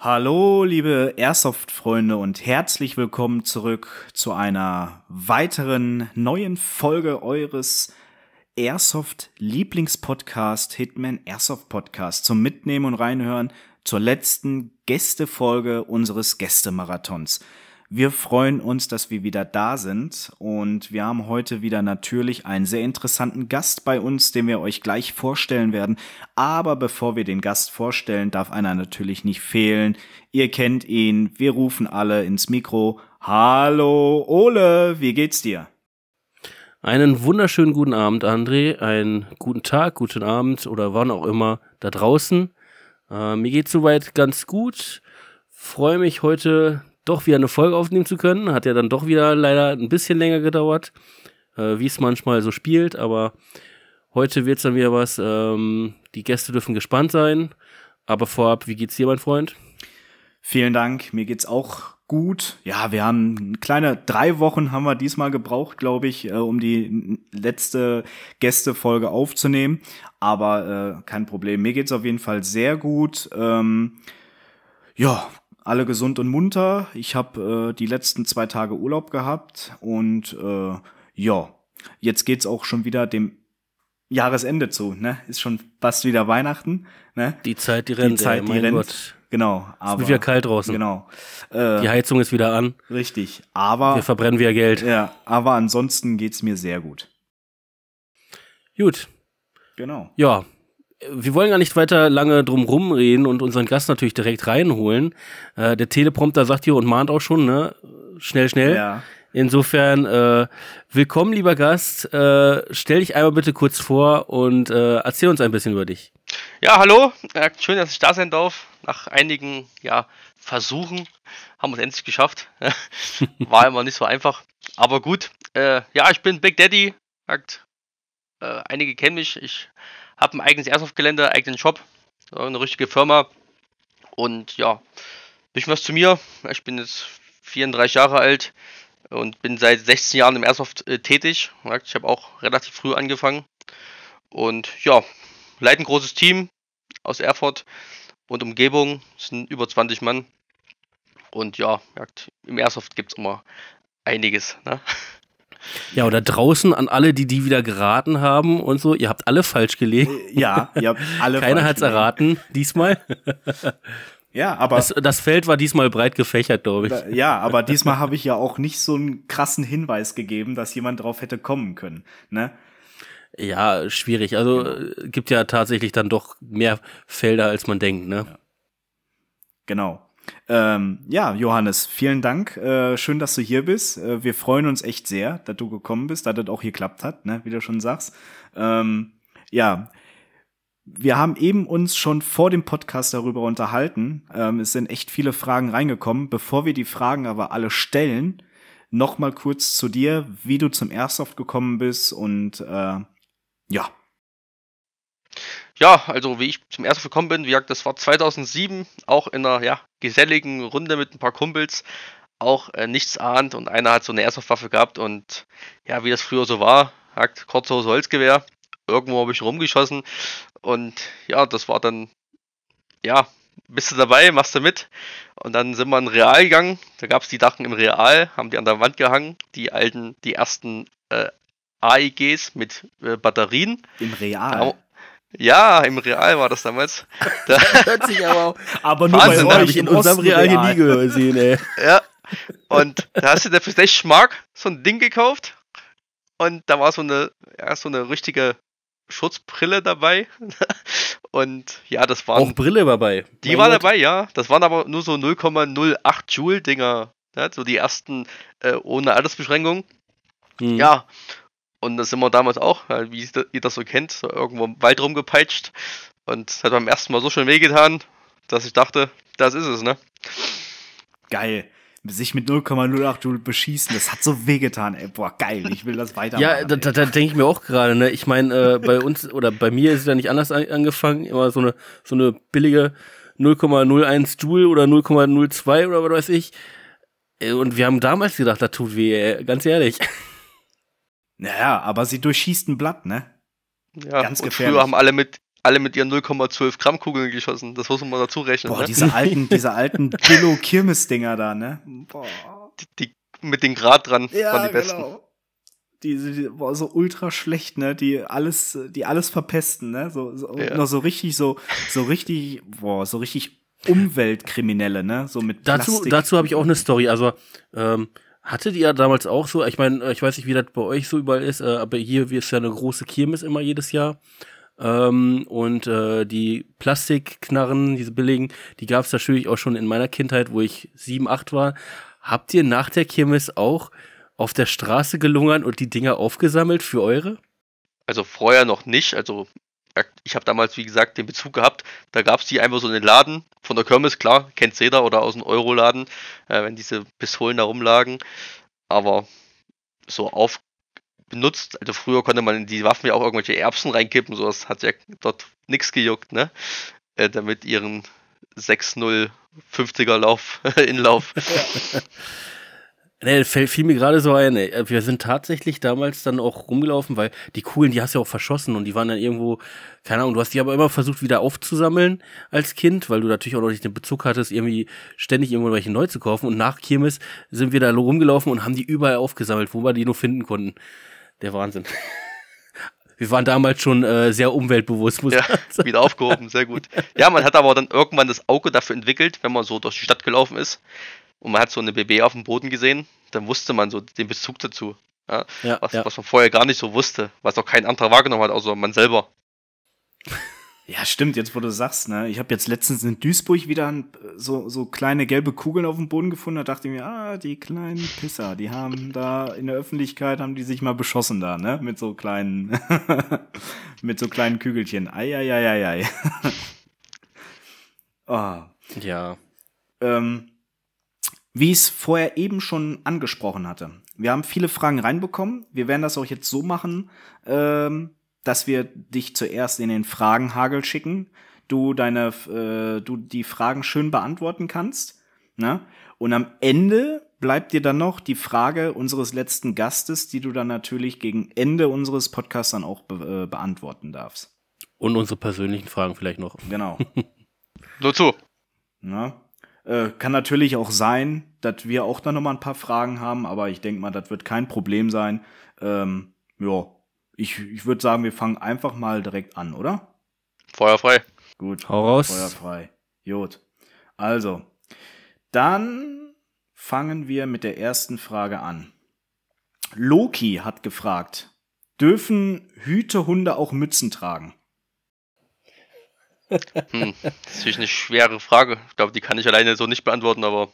Hallo, liebe Airsoft-Freunde und herzlich willkommen zurück zu einer weiteren neuen Folge eures Airsoft-Lieblingspodcast Hitman Airsoft Podcast zum Mitnehmen und Reinhören zur letzten Gästefolge unseres Gästemarathons. Wir freuen uns, dass wir wieder da sind und wir haben heute wieder natürlich einen sehr interessanten Gast bei uns, den wir euch gleich vorstellen werden. Aber bevor wir den Gast vorstellen, darf einer natürlich nicht fehlen. Ihr kennt ihn, wir rufen alle ins Mikro. Hallo Ole, wie geht's dir? Einen wunderschönen guten Abend, André. Einen guten Tag, guten Abend oder wann auch immer da draußen. Äh, mir geht's soweit ganz gut. Freue mich heute doch wieder eine Folge aufnehmen zu können. Hat ja dann doch wieder leider ein bisschen länger gedauert, äh, wie es manchmal so spielt. Aber heute wird es dann wieder was. Ähm, die Gäste dürfen gespannt sein. Aber vorab, wie geht's dir, mein Freund? Vielen Dank. Mir geht's auch gut. Ja, wir haben kleine drei Wochen haben wir diesmal gebraucht, glaube ich, äh, um die letzte Gästefolge aufzunehmen. Aber äh, kein Problem. Mir geht's auf jeden Fall sehr gut. Ähm, ja, alle gesund und munter. Ich habe äh, die letzten zwei Tage Urlaub gehabt und äh, ja, jetzt geht's auch schon wieder dem Jahresende zu. Ne, ist schon fast wieder Weihnachten. Ne? Die Zeit, die rennt. Die Zeit, ey, die rennt. Gott. Genau. Aber, es wird wieder kalt draußen. Genau. Äh, die Heizung ist wieder an. Richtig. Aber wir verbrennen wieder Geld. Ja. Aber ansonsten geht's mir sehr gut. Gut. Genau. Ja, wir wollen gar nicht weiter lange drum rumreden und unseren Gast natürlich direkt reinholen. Äh, der Teleprompter sagt hier und mahnt auch schon, ne? Schnell, schnell. Ja. Insofern, äh, willkommen, lieber Gast. Äh, stell dich einmal bitte kurz vor und äh, erzähl uns ein bisschen über dich. Ja, hallo. Äh, schön, dass ich da sein darf. Nach einigen ja, Versuchen haben wir es endlich geschafft. War immer nicht so einfach. Aber gut. Äh, ja, ich bin Big Daddy. Äh, einige kennen mich. Ich habe ein eigenes Airsoft-Gelände, eigenen Shop, eine richtige Firma. Und ja, ein bisschen was zu mir. Ich bin jetzt 34 Jahre alt und bin seit 16 Jahren im Airsoft äh, tätig. Ich habe auch relativ früh angefangen. Und ja, leite ein großes Team aus Erfurt und Umgebung. Es sind über 20 Mann. Und ja, im Airsoft gibt es immer einiges. Ne? Ja, oder draußen an alle, die die wieder geraten haben und so. Ihr habt alle falsch gelegt. Äh, ja, ihr habt alle Keiner hat es erraten diesmal. Ja, aber. Das, das, Feld war diesmal breit gefächert, glaube ich. Ja, aber diesmal habe ich ja auch nicht so einen krassen Hinweis gegeben, dass jemand drauf hätte kommen können. Ne? Ja, schwierig. Also genau. gibt ja tatsächlich dann doch mehr Felder, als man denkt, ne? Ja. Genau. Ähm, ja, Johannes, vielen Dank. Äh, schön, dass du hier bist. Äh, wir freuen uns echt sehr, dass du gekommen bist, dass das auch geklappt hat, ne, wie du schon sagst. Ähm, ja, wir haben eben uns schon vor dem Podcast darüber unterhalten. Ähm, es sind echt viele Fragen reingekommen. Bevor wir die Fragen aber alle stellen, noch mal kurz zu dir, wie du zum Airsoft gekommen bist und äh, ja, ja, also wie ich zum ersten gekommen bin, wie gesagt, das war 2007, auch in einer ja, geselligen Runde mit ein paar Kumpels, auch äh, nichts ahnt und einer hat so eine Airsoft-Waffe gehabt und ja, wie das früher so war, hat Kurzhose Holzgewehr, irgendwo habe ich rumgeschossen und ja, das war dann, ja, bist du dabei, machst du mit und dann sind wir in Real gegangen, da gab es die Dachen im Real, haben die an der Wand gehangen, die alten, die ersten äh, AIGs mit äh, Batterien. Im Real? Ja, im Real war das damals. Da hört sich aber auch. Aber nur Wahnsinn, bei euch ich in unserem Real hier nie gesehen, ey. Ja. Und da hast du der für 60 Mark so ein Ding gekauft. Und da war so eine, ja, so eine richtige Schutzbrille dabei. Und ja, das waren. Auch Brille dabei. Die mein war Gott. dabei, ja. Das waren aber nur so 0,08 Joule-Dinger. Ja, so die ersten äh, ohne Altersbeschränkung. Hm. Ja. Und das sind wir damals auch, wie ihr das so kennt, so irgendwo im Wald rumgepeitscht. Und es hat beim ersten Mal so schön wehgetan, dass ich dachte, das ist es, ne? Geil. Sich mit 0,08 Joule beschießen, das hat so wehgetan, ey. Boah, geil, ich will das weitermachen. Ja, da, da, da denke ich mir auch gerade, ne? Ich meine, äh, bei uns oder bei mir ist es ja nicht anders an, angefangen. Immer so eine, so eine billige 0,01 Joule oder 0,02 oder was weiß ich. Äh, und wir haben damals gedacht, das tut weh, ey. ganz ehrlich. Naja, aber sie durchschießt ein Blatt, ne? Ja, Ganz und gefährlich. früher haben alle mit alle mit ihren 0,12 Gramm Kugeln geschossen. Das muss man mal dazu rechnen. Boah, ne? diese alten, diese alten Billo-Kirmes-Dinger da, ne? Boah. die, die mit dem Grad dran Ja, waren die besten. genau. Die, die boah, so ultra schlecht, ne? Die alles, die alles verpesten, ne? So, so Ja. noch so richtig, so, so richtig, boah, so richtig Umweltkriminelle, ne? So mit Dazu, Plastik. dazu habe ich auch eine Story. Also, ähm, hattet ihr damals auch so, ich meine, ich weiß nicht, wie das bei euch so überall ist, äh, aber hier ist ja eine große Kirmes immer jedes Jahr. Ähm, und äh, die Plastikknarren, diese billigen, die gab es natürlich auch schon in meiner Kindheit, wo ich sieben, acht war. Habt ihr nach der Kirmes auch auf der Straße gelungert und die Dinger aufgesammelt für eure? Also vorher noch nicht. Also ich habe damals, wie gesagt, den Bezug gehabt. Da gab es die einfach so in den Laden von der Kirmes, klar, kennt jeder, oder aus dem Euroladen, äh, wenn diese Pistolen da rumlagen. Aber so auf benutzt, also früher konnte man in die Waffen ja auch irgendwelche Erbsen reinkippen, sowas hat ja dort nichts gejuckt, ne? Äh, damit ihren 6-0 50er Lauf, Inlauf. Nee, fällt fiel mir gerade so ein, ey. Wir sind tatsächlich damals dann auch rumgelaufen, weil die Kugeln, die hast du ja auch verschossen und die waren dann irgendwo, keine Ahnung, du hast die aber immer versucht wieder aufzusammeln als Kind, weil du natürlich auch noch nicht den Bezug hattest, irgendwie ständig irgendwo welche neu zu kaufen und nach Kirmes sind wir da rumgelaufen und haben die überall aufgesammelt, wo wir die nur finden konnten. Der Wahnsinn. Wir waren damals schon äh, sehr umweltbewusst, muss Ja, man sagen. wieder aufgehoben, sehr gut. Ja, man hat aber dann irgendwann das Auge dafür entwickelt, wenn man so durch die Stadt gelaufen ist und man hat so eine BB auf dem Boden gesehen, dann wusste man so den Bezug dazu. Ja, Ja, was, ja. was man vorher gar nicht so wusste, was auch kein anderer wahrgenommen hat, außer man selber. Ja, stimmt, jetzt wo du sagst, ne? Ich habe jetzt letztens in Duisburg wieder so, so kleine gelbe Kugeln auf dem Boden gefunden. Da dachte ich mir, ah, die kleinen Pisser, die haben da in der Öffentlichkeit, haben die sich mal beschossen da, ne? Mit so kleinen, mit so kleinen Kügelchen. Eieieiei. oh. Ja. ähm, wie ich es vorher eben schon angesprochen hatte. Wir haben viele Fragen reinbekommen. Wir werden das auch jetzt so machen, ähm, dass wir dich zuerst in den Fragenhagel schicken, du deine, äh, du die Fragen schön beantworten kannst, ne? Und am Ende bleibt dir dann noch die Frage unseres letzten Gastes, die du dann natürlich gegen Ende unseres Podcasts dann auch be äh, beantworten darfst. Und unsere persönlichen Fragen vielleicht noch. Genau. Nur zu. Ne? Äh, kann natürlich auch sein, dass wir auch dann noch mal ein paar Fragen haben, aber ich denke mal, das wird kein Problem sein. Ähm, ja, ich, ich würde sagen, wir fangen einfach mal direkt an, oder? Feuer frei. Gut. Hau raus. Feuerfrei. Jod. Also, dann fangen wir mit der ersten Frage an. Loki hat gefragt, dürfen Hütehunde auch Mützen tragen? Hm, das ist natürlich eine schwere Frage. Ich glaube, die kann ich alleine so nicht beantworten, aber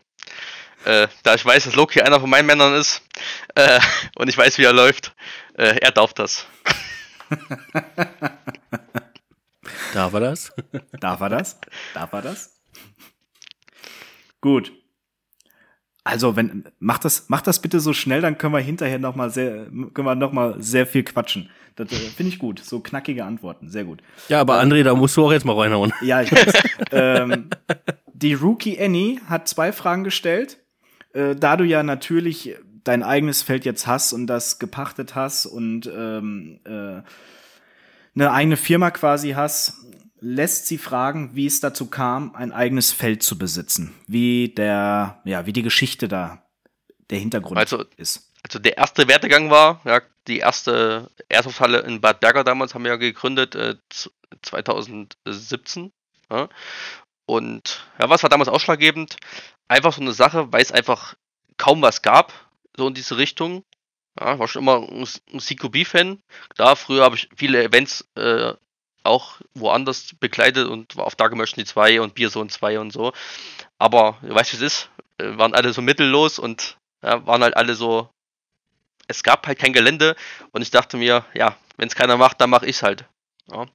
äh, da ich weiß, dass Loki einer von meinen Männern ist äh, und ich weiß, wie er läuft, äh, er darf das. Da war das. Darf er das? Darf er das? Gut. Also, wenn, mach das, mach das bitte so schnell, dann können wir hinterher noch mal sehr, können wir noch mal sehr viel quatschen. Das äh, finde ich gut. So knackige Antworten. Sehr gut. Ja, aber André, da musst du auch jetzt mal reinhauen. Ja, ich weiß. ähm, die Rookie Annie hat zwei Fragen gestellt. Äh, da du ja natürlich dein eigenes Feld jetzt hast und das gepachtet hast und ähm, äh, eine eigene Firma quasi hast, lässt sie fragen, wie es dazu kam, ein eigenes Feld zu besitzen. Wie der, ja, wie die Geschichte da, der Hintergrund Also- ist. Also der erste Werdegang war, ja, die erste Airsoft-Halle in Bad Berger damals haben wir ja gegründet, äh, z- 2017. Ja. Und ja, was war damals ausschlaggebend? Einfach so eine Sache, weil es einfach kaum was gab, so in diese Richtung. Ja, war schon immer ein, ein CQB-Fan. Klar, früher habe ich viele Events äh, auch woanders begleitet und war auf Dark Merchant 2 und Beerzone 2 und so. Aber du weißt, wie es ist. Äh, waren alle so mittellos und ja, waren halt alle so. Es gab halt kein Gelände und ich dachte mir, ja, wenn es keiner macht, dann mache ich es halt. Ja.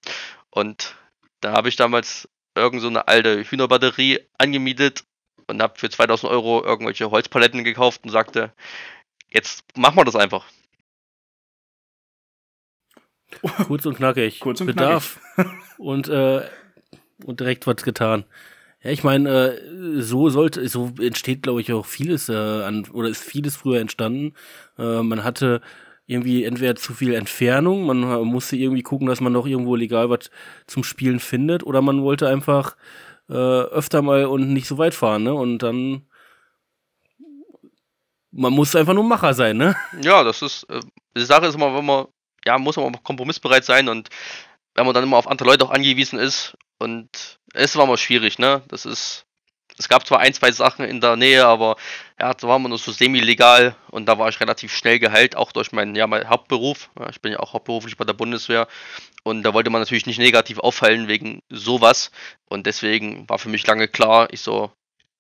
Und da habe ich damals irgend so eine alte Hühnerbatterie angemietet und habe für 2000 Euro irgendwelche Holzpaletten gekauft und sagte, jetzt machen wir das einfach. Kurz und knackig. Kurz und Bedarf und, äh, und direkt was getan. Ja, ich meine, äh, so sollte, so entsteht, glaube ich, auch vieles äh, an, oder ist vieles früher entstanden. Äh, man hatte irgendwie entweder zu viel Entfernung, man musste irgendwie gucken, dass man noch irgendwo legal was zum Spielen findet, oder man wollte einfach äh, öfter mal und nicht so weit fahren, ne? Und dann man muss einfach nur Macher sein, ne? Ja, das ist, äh, die Sache ist immer, wenn man, ja, muss man auch kompromissbereit sein und wenn man dann immer auf andere Leute auch angewiesen ist und es war immer schwierig, ne? Das ist, es gab zwar ein, zwei Sachen in der Nähe, aber ja, da waren wir nur so semi-legal und da war ich relativ schnell geheilt, auch durch meinen, ja, meinen Hauptberuf. Ja, ich bin ja auch hauptberuflich bei der Bundeswehr und da wollte man natürlich nicht negativ auffallen wegen sowas und deswegen war für mich lange klar, ich so,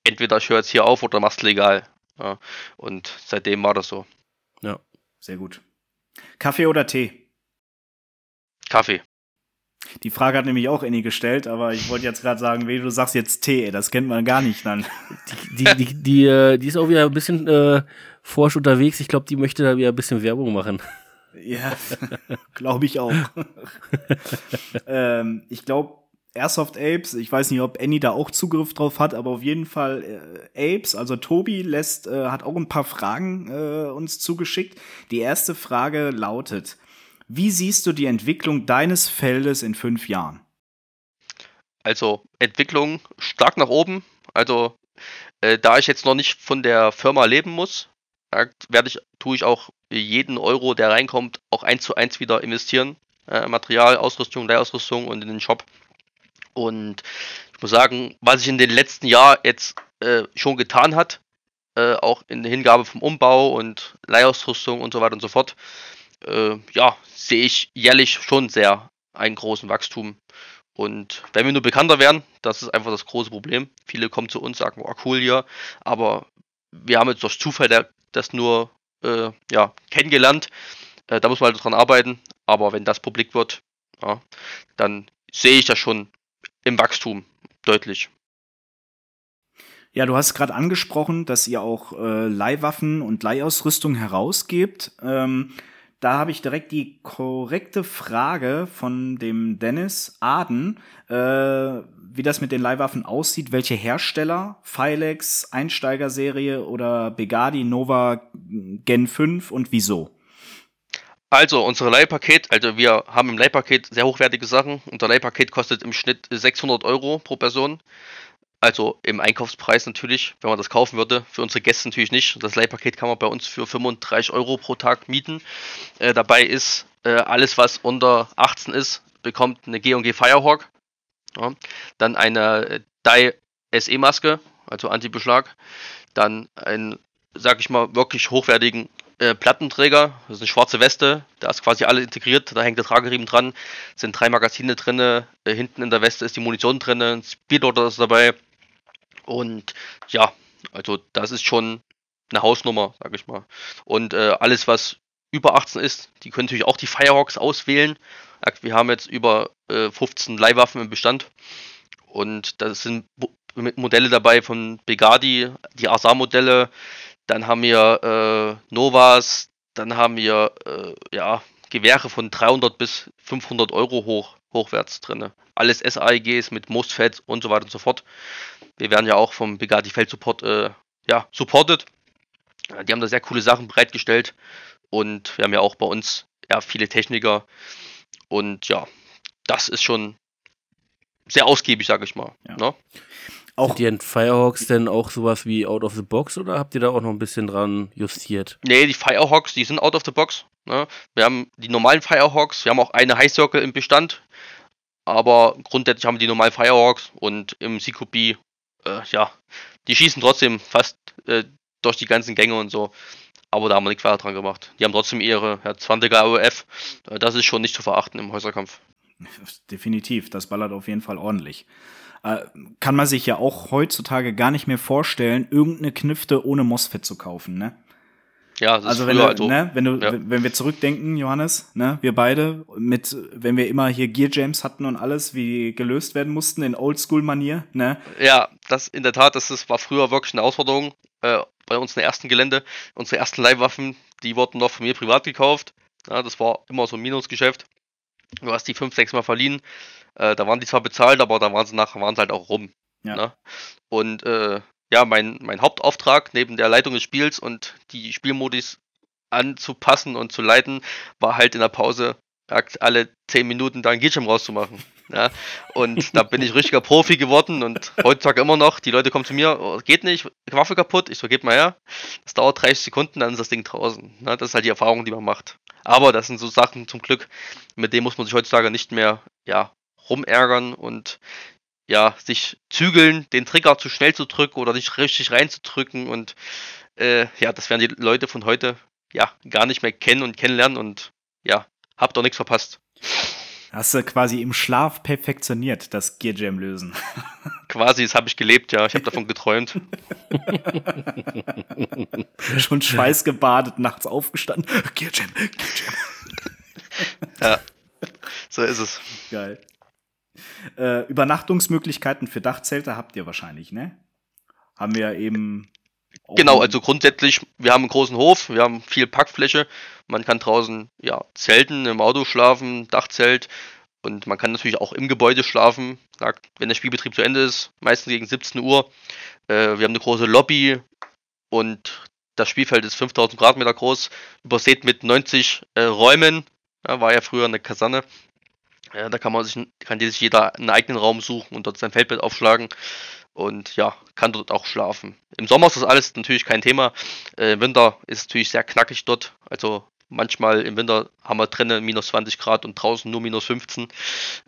entweder ich höre jetzt hier auf oder mach's legal. Ja, und seitdem war das so. Ja, sehr gut. Kaffee oder Tee? Kaffee. Die Frage hat nämlich auch Annie gestellt, aber ich wollte jetzt gerade sagen, wie du sagst jetzt Tee, das kennt man gar nicht dann. Die, die, die, die, äh, die ist auch wieder ein bisschen äh, forsch unterwegs. Ich glaube, die möchte da wieder ein bisschen Werbung machen. Ja, glaube ich auch. ähm, ich glaube, Airsoft Apes, ich weiß nicht, ob Annie da auch Zugriff drauf hat, aber auf jeden Fall äh, Apes, also Tobi lässt, äh, hat auch ein paar Fragen äh, uns zugeschickt. Die erste Frage lautet, wie siehst du die Entwicklung deines Feldes in fünf Jahren? Also Entwicklung stark nach oben. Also äh, da ich jetzt noch nicht von der Firma leben muss, werde ich, tue ich auch jeden Euro, der reinkommt, auch eins zu eins wieder investieren. Äh, Material, Ausrüstung, Leihausrüstung und in den Shop. Und ich muss sagen, was sich in den letzten Jahren jetzt äh, schon getan hat, äh, auch in der Hingabe vom Umbau und Leihausrüstung und so weiter und so fort, äh, ja, sehe ich jährlich schon sehr einen großen Wachstum. Und wenn wir nur bekannter werden, das ist einfach das große Problem. Viele kommen zu uns, sagen, oh cool hier, aber wir haben jetzt durch Zufall das nur äh, ja, kennengelernt. Äh, da muss man halt dran arbeiten. Aber wenn das publik wird, ja, dann sehe ich das schon im Wachstum deutlich. Ja, du hast gerade angesprochen, dass ihr auch äh, Leihwaffen und Leihausrüstung herausgebt. Ähm, da habe ich direkt die korrekte Frage von dem Dennis Aden, äh, wie das mit den Leihwaffen aussieht, welche Hersteller, Filex, Einsteigerserie oder Begadi Nova Gen 5 und wieso? Also, unsere Leihpaket, also wir haben im Leihpaket sehr hochwertige Sachen. Unser Leihpaket kostet im Schnitt 600 Euro pro Person. Also im Einkaufspreis natürlich, wenn man das kaufen würde. Für unsere Gäste natürlich nicht. Das Leihpaket kann man bei uns für 35 Euro pro Tag mieten. Äh, dabei ist äh, alles, was unter 18 ist, bekommt eine G&G Firehawk. Ja. Dann eine äh, Dai SE-Maske, also Anti-Beschlag. Dann einen, sag ich mal, wirklich hochwertigen äh, Plattenträger, das ist eine schwarze Weste, da ist quasi alles integriert, da hängt der Trageriemen dran, sind drei Magazine drin, äh, hinten in der Weste ist die Munition drin, ein Speedloader ist dabei und ja, also das ist schon eine Hausnummer, sag ich mal. Und äh, alles, was über 18 ist, die können natürlich auch die Firehawks auswählen. Wir haben jetzt über äh, 15 Leihwaffen im Bestand und da sind Modelle dabei von Begadi, die Asar-Modelle, dann haben wir äh, Novas, dann haben wir äh, ja, Gewehre von 300 bis 500 Euro hoch, hochwärts drin. Alles SAIGs mit MOSFET und so weiter und so fort. Wir werden ja auch vom Bugatti Feldsupport äh, ja, supported. Die haben da sehr coole Sachen bereitgestellt und wir haben ja auch bei uns ja, viele Techniker und ja, das ist schon sehr ausgiebig, sage ich mal. Ja. Ne? Auch Sind die Firehawks denn auch sowas wie out of the box oder habt ihr da auch noch ein bisschen dran justiert? Nee, die Firehawks, die sind out of the box. Ne? Wir haben die normalen Firehawks, wir haben auch eine High Circle im Bestand, aber grundsätzlich haben wir die normalen Firehawks und im CQB, äh, ja, die schießen trotzdem fast äh, durch die ganzen Gänge und so. Aber da haben wir nichts weiter dran gemacht. Die haben trotzdem ihre ja, 20er AOF. Äh, das ist schon nicht zu verachten im Häuserkampf. Definitiv, das ballert auf jeden Fall ordentlich äh, kann man sich ja auch heutzutage gar nicht mehr vorstellen, irgendeine Knifte ohne MOSFET zu kaufen, ne? Ja, das also wenn du, also, ne, wenn du, ja. wenn wir zurückdenken, Johannes, ne, wir beide, mit, wenn wir immer hier Gear Jams hatten und alles, wie gelöst werden mussten in Oldschool-Manier, ne? Ja, das in der Tat, das ist, war früher wirklich eine Herausforderung. Äh, bei uns in der ersten Gelände, unsere ersten Leihwaffen, die wurden noch von mir privat gekauft. Ja, das war immer so ein Minusgeschäft. Du hast die fünf, sechs Mal verliehen. Äh, da waren die zwar bezahlt, aber da waren sie nachher waren sie halt auch rum. Ja. Ne? Und äh, ja, mein, mein Hauptauftrag neben der Leitung des Spiels und die Spielmodis anzupassen und zu leiten, war halt in der Pause alle 10 Minuten da ein Gitschirm rauszumachen. Ja, und da bin ich richtiger Profi geworden und heutzutage immer noch. Die Leute kommen zu mir, oh, geht nicht, Waffe kaputt. Ich so, geht mal her. Das dauert 30 Sekunden, dann ist das Ding draußen. Ja, das ist halt die Erfahrung, die man macht. Aber das sind so Sachen zum Glück, mit denen muss man sich heutzutage nicht mehr ja, rumärgern und ja, sich zügeln, den Trigger zu schnell zu drücken oder nicht richtig reinzudrücken. Und äh, ja, das werden die Leute von heute ja gar nicht mehr kennen und kennenlernen und ja, habt doch nichts verpasst. Hast du quasi im Schlaf perfektioniert, das Gear Jam lösen. Quasi, das habe ich gelebt, ja. Ich habe davon geträumt. Schon schweißgebadet, nachts aufgestanden. Gear Jam, Gear Jam. ja, so ist es. Geil. Äh, Übernachtungsmöglichkeiten für Dachzelte habt ihr wahrscheinlich, ne? Haben wir eben Genau, also grundsätzlich, wir haben einen großen Hof, wir haben viel Packfläche, man kann draußen ja zelten, im Auto schlafen, Dachzelt und man kann natürlich auch im Gebäude schlafen, wenn der Spielbetrieb zu Ende ist, meistens gegen 17 Uhr. Äh, wir haben eine große Lobby und das Spielfeld ist 5000 Quadratmeter groß, übersät mit 90 äh, Räumen, ja, war ja früher eine Kaserne. Äh, da kann man sich, kann sich jeder einen eigenen Raum suchen und dort sein Feldbett aufschlagen und ja, kann dort auch schlafen. Im Sommer ist das alles natürlich kein Thema. Äh, Im Winter ist es natürlich sehr knackig dort. Also manchmal im Winter haben wir drinnen minus 20 Grad und draußen nur minus 15.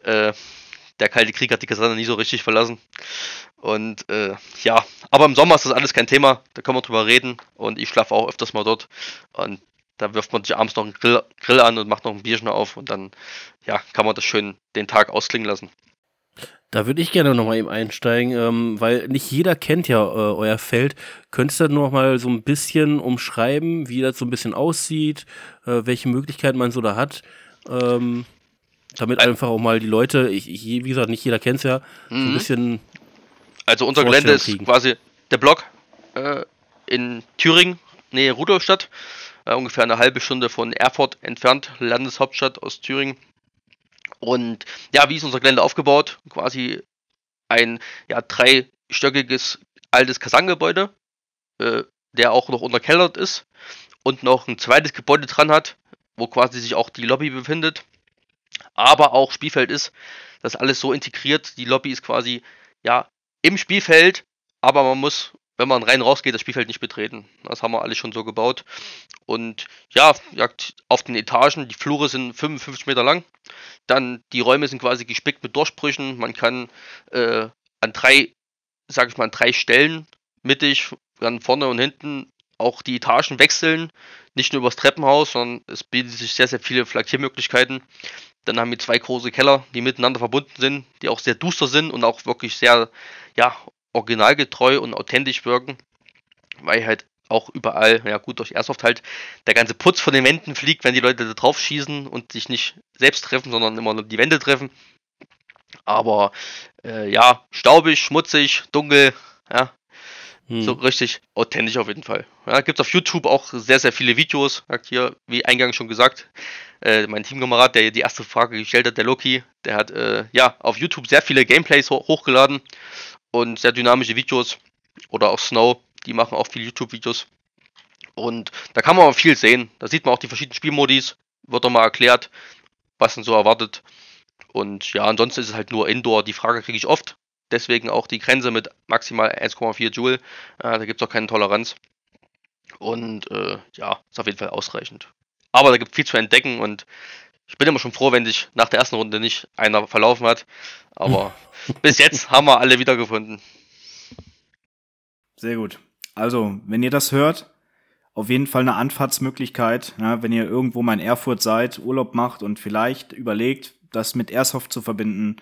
Äh, der Kalte Krieg hat die Kaserne nie so richtig verlassen. Und äh, ja, aber im Sommer ist das alles kein Thema. Da können wir drüber reden. Und ich schlafe auch öfters mal dort. Und da wirft man sich abends noch einen Grill, Grill an und macht noch ein Bierchen auf. Und dann ja, kann man das schön den Tag ausklingen lassen. Da würde ich gerne nochmal eben einsteigen, ähm, weil nicht jeder kennt ja äh, euer Feld. Könntest du noch mal so ein bisschen umschreiben, wie das so ein bisschen aussieht, äh, welche Möglichkeiten man so da hat? Ähm, damit einfach auch mal die Leute, ich, ich wie gesagt, nicht jeder kennt es ja, mhm. so ein mhm. bisschen. Also unser Gelände ist quasi der Block äh, in Thüringen, Nähe Rudolstadt, äh, ungefähr eine halbe Stunde von Erfurt entfernt, Landeshauptstadt aus Thüringen. Und ja, wie ist unser Gelände aufgebaut? Quasi ein ja, dreistöckiges altes Kasanggebäude, äh, der auch noch unterkellert ist und noch ein zweites Gebäude dran hat, wo quasi sich auch die Lobby befindet, aber auch Spielfeld ist. Das alles so integriert. Die Lobby ist quasi ja im Spielfeld, aber man muss wenn man rein rausgeht, das Spielfeld nicht betreten. Das haben wir alles schon so gebaut. Und ja, auf den Etagen, die Flure sind 55 Meter lang. Dann die Räume sind quasi gespickt mit Durchbrüchen. Man kann äh, an drei, sag ich mal, an drei Stellen mittig, dann vorne und hinten auch die Etagen wechseln. Nicht nur übers Treppenhaus, sondern es bietet sich sehr, sehr viele Flankiermöglichkeiten. Dann haben wir zwei große Keller, die miteinander verbunden sind, die auch sehr duster sind und auch wirklich sehr, ja, originalgetreu und authentisch wirken, weil halt auch überall, ja gut, durch Airsoft halt der ganze Putz von den Wänden fliegt, wenn die Leute da drauf schießen und sich nicht selbst treffen, sondern immer nur die Wände treffen. Aber äh, ja, staubig, schmutzig, dunkel, ja, hm. so richtig authentisch auf jeden Fall. Ja, gibt es auf YouTube auch sehr, sehr viele Videos, sagt hier, wie eingangs schon gesagt, äh, mein Teamkamerad, der die erste Frage gestellt hat, der Loki, der hat äh, ja auf YouTube sehr viele Gameplays ho hochgeladen und sehr dynamische Videos. Oder auch Snow, die machen auch viele YouTube-Videos. Und da kann man auch viel sehen. Da sieht man auch die verschiedenen Spielmodis, wird doch mal erklärt, was denn so erwartet. Und ja, ansonsten ist es halt nur Indoor. Die Frage kriege ich oft. Deswegen auch die Grenze mit maximal 1,4 Joule. Äh, da gibt es auch keine Toleranz. Und äh, ja, ist auf jeden Fall ausreichend. Aber da gibt es viel zu entdecken und ich bin immer schon froh, wenn sich nach der ersten Runde nicht einer verlaufen hat. Aber bis jetzt haben wir alle wiedergefunden. Sehr gut. Also, wenn ihr das hört, auf jeden Fall eine Anfahrtsmöglichkeit, ja, wenn ihr irgendwo mal in Erfurt seid, Urlaub macht und vielleicht überlegt, das mit Airsoft zu verbinden,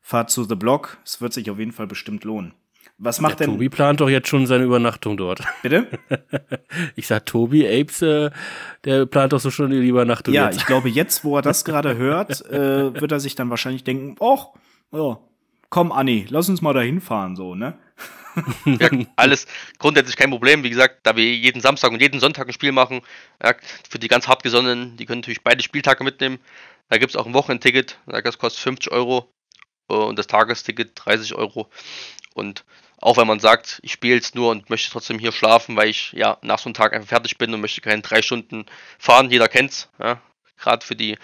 fahrt zu The Block. Es wird sich auf jeden Fall bestimmt lohnen. Was macht ja, denn. Tobi plant doch jetzt schon seine Übernachtung dort. Bitte? ich sag, Tobi Apes, äh, der plant doch so schon die Übernachtung. Ja, jetzt. ich glaube, jetzt, wo er das gerade hört, äh, wird er sich dann wahrscheinlich denken, oh, ja, komm, Anni, lass uns mal dahin fahren, so, ne? ja, alles grundsätzlich kein Problem. Wie gesagt, da wir jeden Samstag und jeden Sonntag ein Spiel machen, ja, für die ganz hartgesonnenen, die können natürlich beide Spieltage mitnehmen. Da gibt es auch ein Wochenendticket, das kostet 50 Euro äh, und das Tagesticket 30 Euro. Und auch wenn man sagt, ich spiele jetzt nur und möchte trotzdem hier schlafen, weil ich ja nach so einem Tag einfach fertig bin und möchte keine drei Stunden fahren. Jeder kennt's, ja. Gerade für die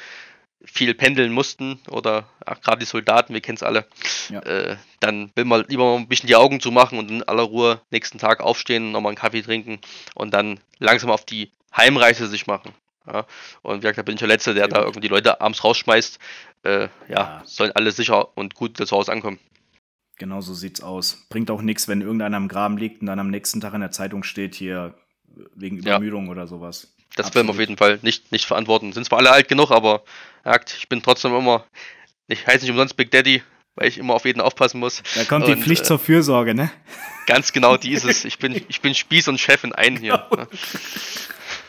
viel pendeln mussten oder gerade die Soldaten, wir kennen es alle, ja. äh, dann will man lieber mal ein bisschen die Augen zumachen und in aller Ruhe nächsten Tag aufstehen, nochmal einen Kaffee trinken und dann langsam auf die Heimreise sich machen. Ja. Und wie gesagt, da bin ich der Letzte, der ja. da irgendwie die Leute abends rausschmeißt. Äh, ja, ja, sollen alle sicher und gut zu Hause ankommen. Genau so sieht's aus. Bringt auch nichts, wenn irgendeiner am Graben liegt und dann am nächsten Tag in der Zeitung steht, hier wegen Übermüdung ja. oder sowas. Das Absolut. werden wir auf jeden Fall nicht, nicht verantworten. Sind zwar alle alt genug, aber sagt, ich bin trotzdem immer, ich heiße nicht umsonst Big Daddy, weil ich immer auf jeden aufpassen muss. Da kommt und, die Pflicht äh, zur Fürsorge, ne? Ganz genau dieses. Ich bin, ich bin Spieß und Chef in einen hier.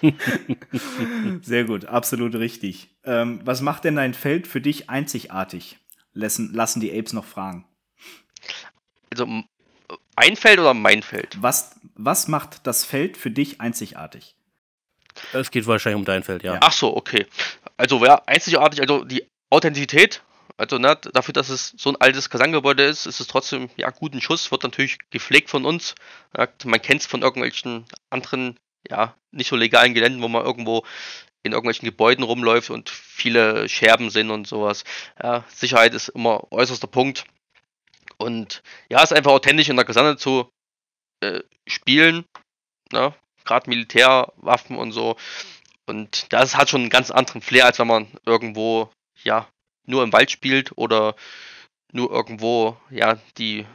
Sehr gut, absolut richtig. Ähm, was macht denn dein Feld für dich einzigartig? Lassen, lassen die Apes noch fragen. Also ein Feld oder mein Feld? Was, was macht das Feld für dich einzigartig? Es geht wahrscheinlich um dein Feld, ja. Ach so, okay. Also ja, einzigartig, also die Authentizität, also ne, dafür, dass es so ein altes Kaserngebäude ist, ist es trotzdem ja guten Schuss, wird natürlich gepflegt von uns. Ja, man kennt es von irgendwelchen anderen, ja, nicht so legalen Geländen, wo man irgendwo in irgendwelchen Gebäuden rumläuft und viele Scherben sind und sowas. Ja, Sicherheit ist immer äußerster Punkt. Und ja, es ist einfach authentisch in der Kaserne zu äh, spielen. Ne? Gerade Militärwaffen und so. Und das hat schon einen ganz anderen Flair, als wenn man irgendwo, ja, nur im Wald spielt oder nur irgendwo, ja, die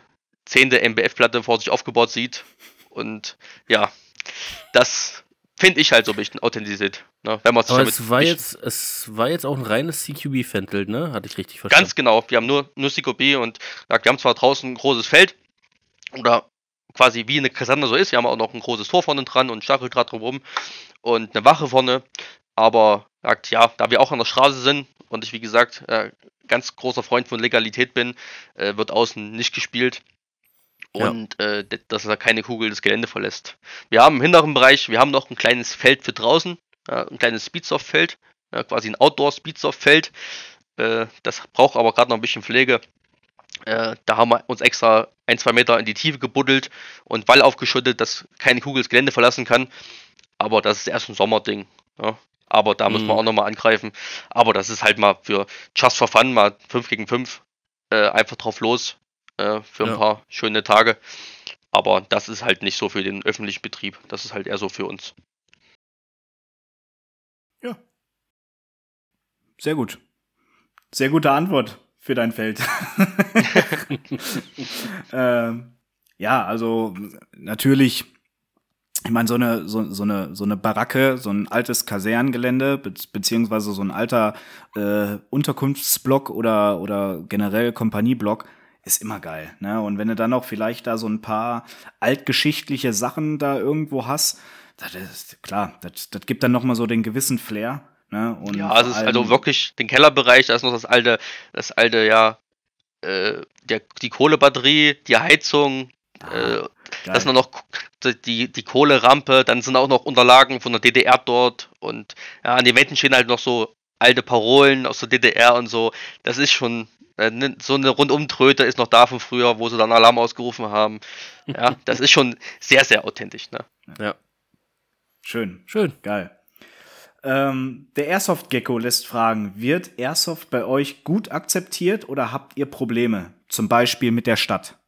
zehnte MBF-Platte vor sich aufgebaut sieht. Und ja, das finde ich halt so ein bisschen Authentizität. Ne? Wenn Aber es war, jetzt, es war jetzt auch ein reines CQB-Fentel, ne? Hatte ich richtig verstanden. Ganz genau. Wir haben nur, nur CQB und wir haben zwar draußen ein großes Feld oder quasi wie eine Kaserne so ist. Wir haben auch noch ein großes Tor vorne dran und ein Stacheldraht drumherum und eine Wache vorne. Aber ja, da wir auch an der Straße sind und ich wie gesagt äh, ganz großer Freund von Legalität bin, äh, wird außen nicht gespielt und ja. äh, dass er keine Kugel das Gelände verlässt. Wir haben im hinteren Bereich, wir haben noch ein kleines Feld für draußen, äh, ein kleines Speedsoft-Feld, äh, quasi ein Outdoor-Speedsoft-Feld. Äh, das braucht aber gerade noch ein bisschen Pflege. Äh, da haben wir uns extra ein, zwei Meter in die Tiefe gebuddelt und Wall aufgeschüttet, dass keine Kugel das Gelände verlassen kann. Aber das ist erst ein Sommerding. Ja. Aber da mhm. müssen wir auch nochmal angreifen. Aber das ist halt mal für Just for Fun, mal 5 gegen 5, äh, einfach drauf los äh, für ein ja. paar schöne Tage. Aber das ist halt nicht so für den öffentlichen Betrieb. Das ist halt eher so für uns. Ja. Sehr gut. Sehr gute Antwort für dein Feld. ähm, ja, also natürlich, ich meine, so eine, so, so, eine, so eine Baracke, so ein altes Kasernengelände, be beziehungsweise so ein alter äh, Unterkunftsblock oder, oder generell Kompanieblock, ist immer geil. Ne? Und wenn du dann auch vielleicht da so ein paar altgeschichtliche Sachen da irgendwo hast, das ist klar, das, das gibt dann nochmal so den gewissen Flair. Ne? Und ja, es ist also wirklich den Kellerbereich, da ist noch das alte, das alte, ja, äh, der, die Kohlebatterie, die Heizung, ah, äh, das ist noch die, die Kohlerampe, dann sind auch noch Unterlagen von der DDR dort und ja, an den Wänden stehen halt noch so alte Parolen aus der DDR und so. Das ist schon, so eine Rundumtröte ist noch da von früher, wo sie dann Alarm ausgerufen haben. Ja, das ist schon sehr, sehr authentisch. Ne? Ja. Schön. Schön. Geil. Ähm, der Airsoft Gecko lässt fragen, wird Airsoft bei euch gut akzeptiert oder habt ihr Probleme? Zum Beispiel mit der Stadt.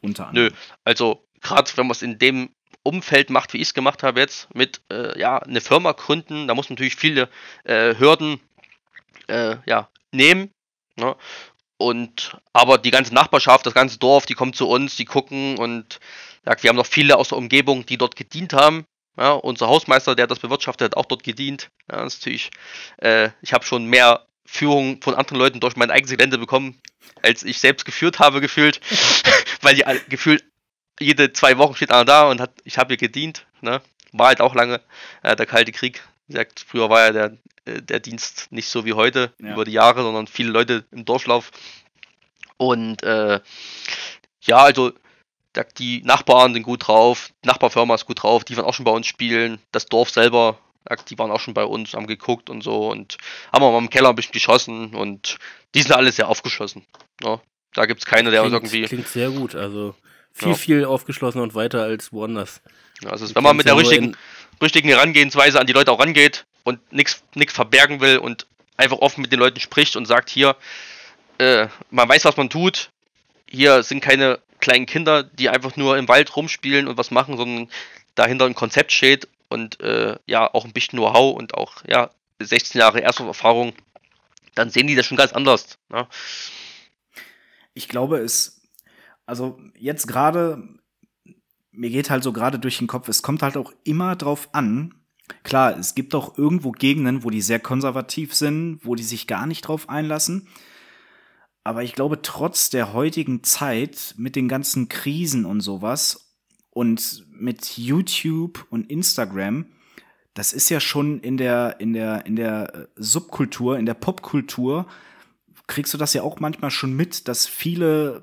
Unter anderem. Nö, also gerade wenn man es in dem Umfeld macht, wie ich es gemacht habe jetzt, mit äh, ja, eine Firma gründen, da muss man natürlich viele äh, Hürden äh, ja, nehmen. Ne? Und aber die ganze Nachbarschaft, das ganze Dorf, die kommen zu uns, die gucken und sagt, wir haben noch viele aus der Umgebung, die dort gedient haben. Ja, unser Hausmeister, der das bewirtschaftet, hat auch dort gedient. Ja, das ist natürlich, äh, ich habe schon mehr Führung von anderen Leuten durch mein eigenes Gelände bekommen, als ich selbst geführt habe, gefühlt. Weil die gefühlt jede zwei Wochen steht einer da und hat, ich habe hier gedient. Ne? War halt auch lange äh, der Kalte Krieg. Wie früher war ja der der Dienst nicht so wie heute ja. über die Jahre, sondern viele Leute im Dorflauf. Und äh, ja, also die Nachbarn sind gut drauf, die Nachbarfirma ist gut drauf, die waren auch schon bei uns spielen, das Dorf selber, die waren auch schon bei uns, haben geguckt und so und haben auch mal im Keller ein bisschen geschossen und die sind alle sehr aufgeschlossen. Ne? Da gibt es keine, der klingt, irgendwie. Klingt sehr gut, also viel, ja. viel aufgeschlossener und weiter als woanders. Ja, also wenn man mit der richtigen, richtigen Herangehensweise an die Leute auch rangeht und nichts verbergen will und einfach offen mit den Leuten spricht und sagt, hier, äh, man weiß, was man tut, hier sind keine kleinen Kinder, die einfach nur im Wald rumspielen und was machen, sondern dahinter ein Konzept steht und äh, ja, auch ein bisschen Know-how und auch ja, 16 Jahre Erfahrung, dann sehen die das schon ganz anders. Ne? Ich glaube, es, also jetzt gerade, mir geht halt so gerade durch den Kopf, es kommt halt auch immer drauf an, Klar, es gibt auch irgendwo Gegenden, wo die sehr konservativ sind, wo die sich gar nicht drauf einlassen. Aber ich glaube, trotz der heutigen Zeit mit den ganzen Krisen und sowas und mit YouTube und Instagram, das ist ja schon in der, in der, in der äh, Subkultur, in der Popkultur, kriegst du das ja auch manchmal schon mit, dass viele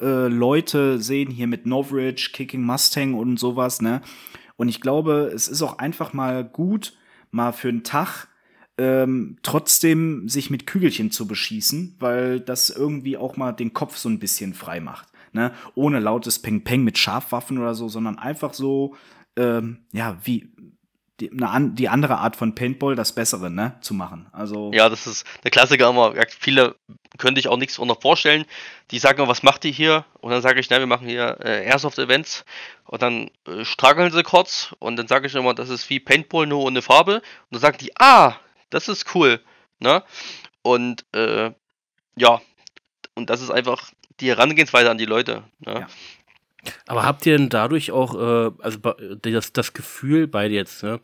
äh, Leute sehen hier mit Novridge, Kicking Mustang und sowas, ne? Und ich glaube, es ist auch einfach mal gut, mal für einen Tag ähm, trotzdem sich mit Kügelchen zu beschießen, weil das irgendwie auch mal den Kopf so ein bisschen frei macht. Ne? Ohne lautes Peng-Peng mit Scharfwaffen oder so, sondern einfach so, ähm, ja, wie, die, eine, die andere Art von Paintball, das Bessere, ne, zu machen. Also ja, das ist der Klassiker immer. Viele könnte ich auch nichts unter vorstellen. Die sagen, was macht ihr hier? Und dann sage ich, na, wir machen hier äh, Airsoft-Events. Und dann äh, straggeln sie kurz und dann sage ich immer, das ist wie Paintball nur ohne Farbe. Und dann sagen die, ah, das ist cool, ne? Und äh, ja, und das ist einfach die Herangehensweise an die Leute. Ne? Ja. Aber habt ihr denn dadurch auch, äh, also das, das Gefühl beide jetzt, ne,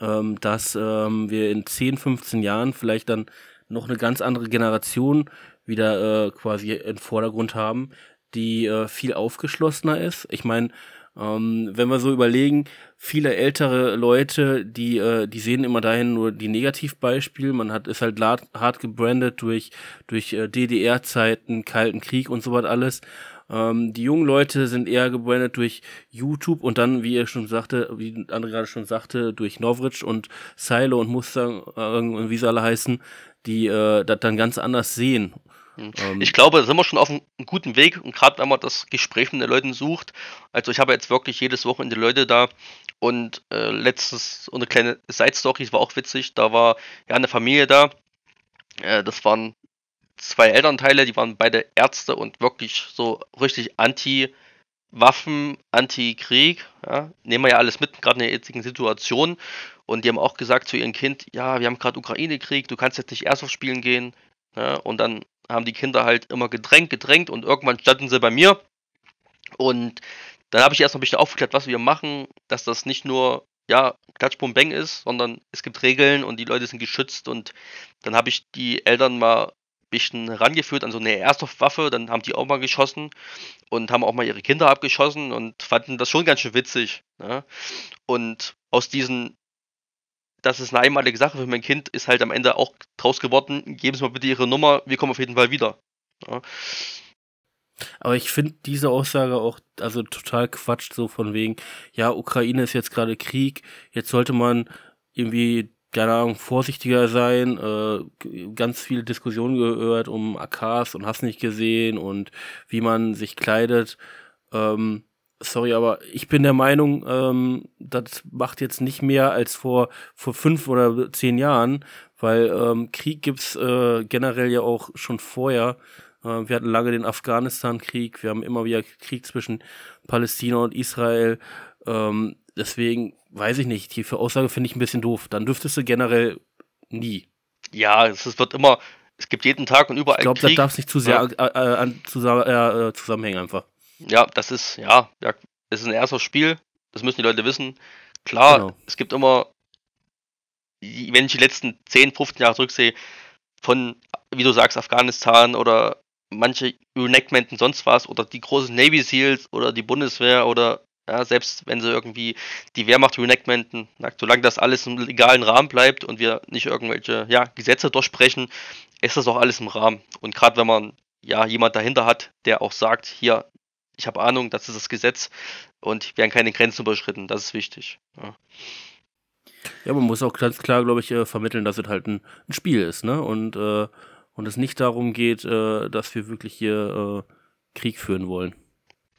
ähm, dass ähm, wir in 10, 15 Jahren vielleicht dann noch eine ganz andere Generation wieder äh, quasi im Vordergrund haben, die äh, viel aufgeschlossener ist? Ich meine, ähm, wenn wir so überlegen, viele ältere Leute, die, äh, die sehen immer dahin nur die Negativbeispiele. Man hat, ist halt hart gebrandet durch, durch äh, DDR-Zeiten, Kalten Krieg und so was alles. Ähm, die jungen Leute sind eher gebrandet durch YouTube und dann, wie ihr schon sagte, wie André gerade schon sagte, durch Novridge und Silo und Mustang äh, wie sie alle heißen, die äh, das dann ganz anders sehen. Hm. Ähm, ich glaube, da sind wir schon auf einem guten Weg und gerade wenn man das Gespräch mit den Leuten sucht, also ich habe jetzt wirklich jedes Wochenende Leute da und äh, letztens eine kleine Side-Story, es war auch witzig, da war ja eine Familie da, äh, das waren zwei Elternteile, die waren beide Ärzte und wirklich so richtig anti Waffen, Anti-Krieg, ja, nehmen wir ja alles mit, gerade in der jetzigen Situation. Und die haben auch gesagt zu ihrem Kind, ja, wir haben gerade Ukraine-Krieg, du kannst jetzt nicht Airsoft spielen gehen. Ja, und dann haben die Kinder halt immer gedrängt, gedrängt und irgendwann standen sie bei mir. Und dann habe ich erstmal ein bisschen aufgeklärt, was wir machen, dass das nicht nur ja, Klatsch, ist, sondern es gibt Regeln und die Leute sind geschützt und dann habe ich die Eltern mal bisschen rangeführt an so eine Airsoft-Waffe, dann haben die auch mal geschossen und haben auch mal ihre Kinder abgeschossen und fanden das schon ganz schön witzig. Ne? Und aus diesen, das ist eine einmalige Sache für mein Kind, ist halt am Ende auch draus geworden, geben Sie mal bitte Ihre Nummer, wir kommen auf jeden Fall wieder. Ne? Aber ich finde diese Aussage auch also total Quatsch, so von wegen, ja, Ukraine ist jetzt gerade Krieg, jetzt sollte man irgendwie keine Ahnung, vorsichtiger sein, äh, ganz viele Diskussionen gehört um AKs und hast nicht gesehen und wie man sich kleidet. Ähm, sorry, aber ich bin der Meinung, ähm, das macht jetzt nicht mehr als vor, vor fünf oder zehn Jahren, weil ähm, Krieg gibt's äh, generell ja auch schon vorher. Äh, wir hatten lange den Afghanistan-Krieg, wir haben immer wieder Krieg zwischen Palästina und Israel. Ähm, deswegen weiß ich nicht, die für Aussage finde ich ein bisschen doof. Dann dürftest du generell nie. Ja, es wird immer, es gibt jeden Tag und überall. Ich glaube, das darf nicht zu sehr ja. äh, äh, zusammen, äh, zusammenhängen einfach. Ja, das ist, ja, ja, es ist ein erstes Spiel, das müssen die Leute wissen. Klar, genau. es gibt immer, wenn ich die letzten 10, 15 Jahre zurücksehe, von, wie du sagst, Afghanistan oder manche Reenactmenten, sonst was, oder die großen Navy Seals oder die Bundeswehr oder ja, selbst wenn sie irgendwie die Wehrmacht reenactmenten, solange das alles im legalen Rahmen bleibt und wir nicht irgendwelche ja, Gesetze durchsprechen, ist das auch alles im Rahmen. Und gerade wenn man ja jemand dahinter hat, der auch sagt, hier, ich habe Ahnung, das ist das Gesetz und werden keine Grenzen überschritten, das ist wichtig. Ja. Ja, man muss auch ganz klar, glaube ich, äh, vermitteln, dass es halt ein, Spiel ist, ne? Und, äh, und es nicht darum geht, äh, dass wir wirklich hier äh, Krieg führen wollen.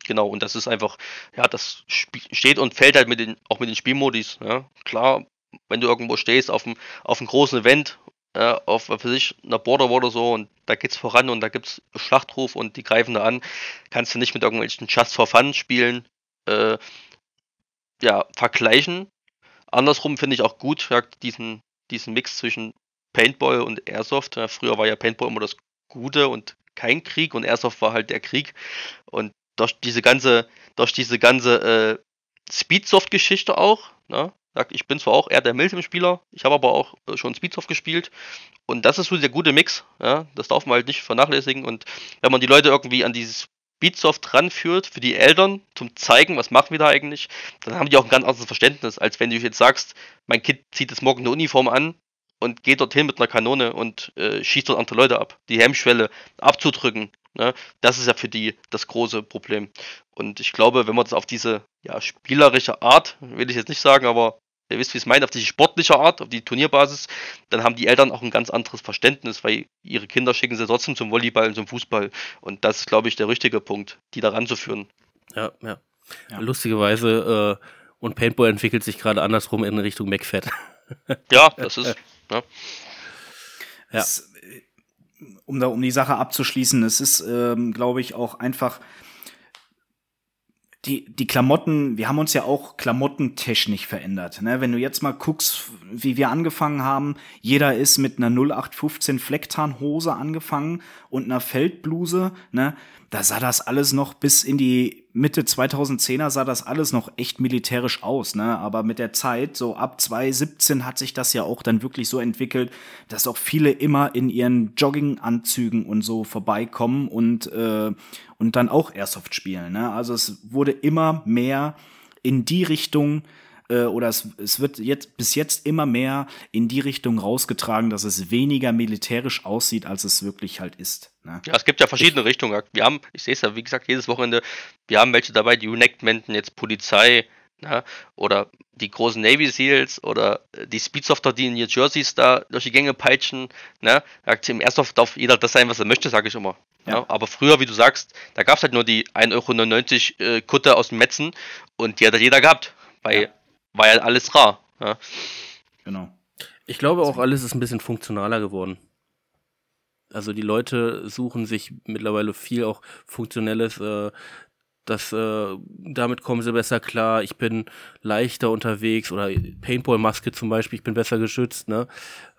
Genau, und das ist einfach, ja, das steht und fällt halt mit den, auch mit den Spielmodis. Ja. Klar, wenn du irgendwo stehst auf einem, auf großen Event, äh, auf, was weiß ich, einer Border oder so und da geht's voran und da gibt's Schlachtruf und die greifen da an, kannst du nicht mit irgendwelchen Just for Fun spielen, äh, ja, vergleichen. Andersrum finde ich auch gut, ja, diesen, diesen Mix zwischen Paintball und Airsoft. Ja, früher war ja Paintball immer das Gute und kein Krieg und Airsoft war halt der Krieg. Und durch diese ganze, durch diese ganze äh, Speedsoft-Geschichte auch, ne? Ich bin zwar auch eher der Milsim-Spieler, ich habe aber auch äh, schon Speedsoft gespielt. Und das ist so der gute Mix. Ja? Das darf man halt nicht vernachlässigen. Und wenn man die Leute irgendwie an dieses Speedsoft ranführt für die Eltern, zum zeigen, was machen wir da eigentlich, dann haben die auch ein ganz anderes Verständnis, als wenn du jetzt sagst, mein Kind zieht jetzt morgen eine Uniform an und geht dorthin mit einer Kanone und äh, schießt dort andere Leute ab. Die Hemmschwelle abzudrücken, ne, das ist ja für die das große Problem. Und ich glaube, wenn man das auf diese ja, spielerische Art, will ich jetzt nicht sagen, aber ihr wisst, wie ich es meine, auf diese sportliche Art, auf die Turnierbasis, dann haben die Eltern auch ein ganz anderes Verständnis, weil ihre Kinder schicken sie trotzdem zum Volleyball und zum Fußball. Und das ist, glaube ich, der richtige Punkt, die da ranzuführen. Ja, ja. ja. Lustigerweise, äh, und Paintball entwickelt sich gerade andersrum in Richtung McFat. ja, das ist. Ja. ja. Es, um da um die Sache abzuschließen, es ist, ähm, glaube ich, auch einfach die, die Klamotten, wir haben uns ja auch klamottentechnisch verändert. Ne? Wenn du jetzt mal guckst, wie wir angefangen haben, jeder ist mit einer 0815 Flecktarnhose angefangen und einer Feldbluse, ne? Da sah das alles noch bis in die Mitte 2010er sah das alles noch echt militärisch aus, ne? Aber mit der Zeit, so ab 2017 hat sich das ja auch dann wirklich so entwickelt, dass auch viele immer in ihren Jogginganzügen und so vorbeikommen und äh, und dann auch Airsoft spielen. Ne? Also es wurde immer mehr in die Richtung äh, oder es, es wird jetzt bis jetzt immer mehr in die Richtung rausgetragen, dass es weniger militärisch aussieht, als es wirklich halt ist. Ne? Ja, es gibt ja verschiedene Richtungen. Wir haben, ich sehe es ja, wie gesagt, jedes Wochenende, wir haben welche dabei, die Unactmenten, jetzt Polizei, na, ne? oder die großen Navy Seals oder die Speedsofter, die in New Jerseys da durch die Gänge peitschen. Ne? Im Airsoft darf jeder das sein, was er möchte, sage ich immer. Ja. ja. aber früher, wie du sagst, da gab es halt nur die 1,99 Euro äh, Kutte aus dem Metzen und die hat halt jeder gehabt, weil ja. War ja alles rar. Ja. Genau. Ich glaube auch, alles ist ein bisschen funktionaler geworden. Also die Leute suchen sich mittlerweile viel auch funktionelles äh, das, äh, damit kommen sie besser klar, ich bin leichter unterwegs oder Paintball-Maske zum Beispiel, ich bin besser geschützt, ne?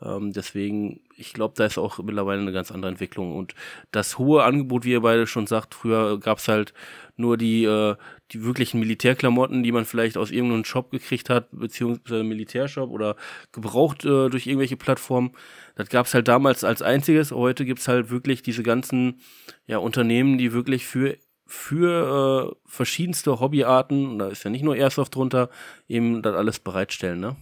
Ähm, deswegen, ich glaube, da ist auch mittlerweile eine ganz andere Entwicklung. Und das hohe Angebot, wie ihr beide schon sagt, früher gab's halt nur die, äh, die wirklichen Militärklamotten, die man vielleicht aus irgendeinem Shop gekriegt hat, beziehungsweise Militärshop oder gebraucht äh, durch irgendwelche Plattformen. Das gab's halt damals als einziges. Heute gibt's halt wirklich diese ganzen ja, Unternehmen, die wirklich für für äh, verschiedenste Hobbyarten, da ist ja nicht nur Airsoft drunter, eben das alles bereitstellen, ne?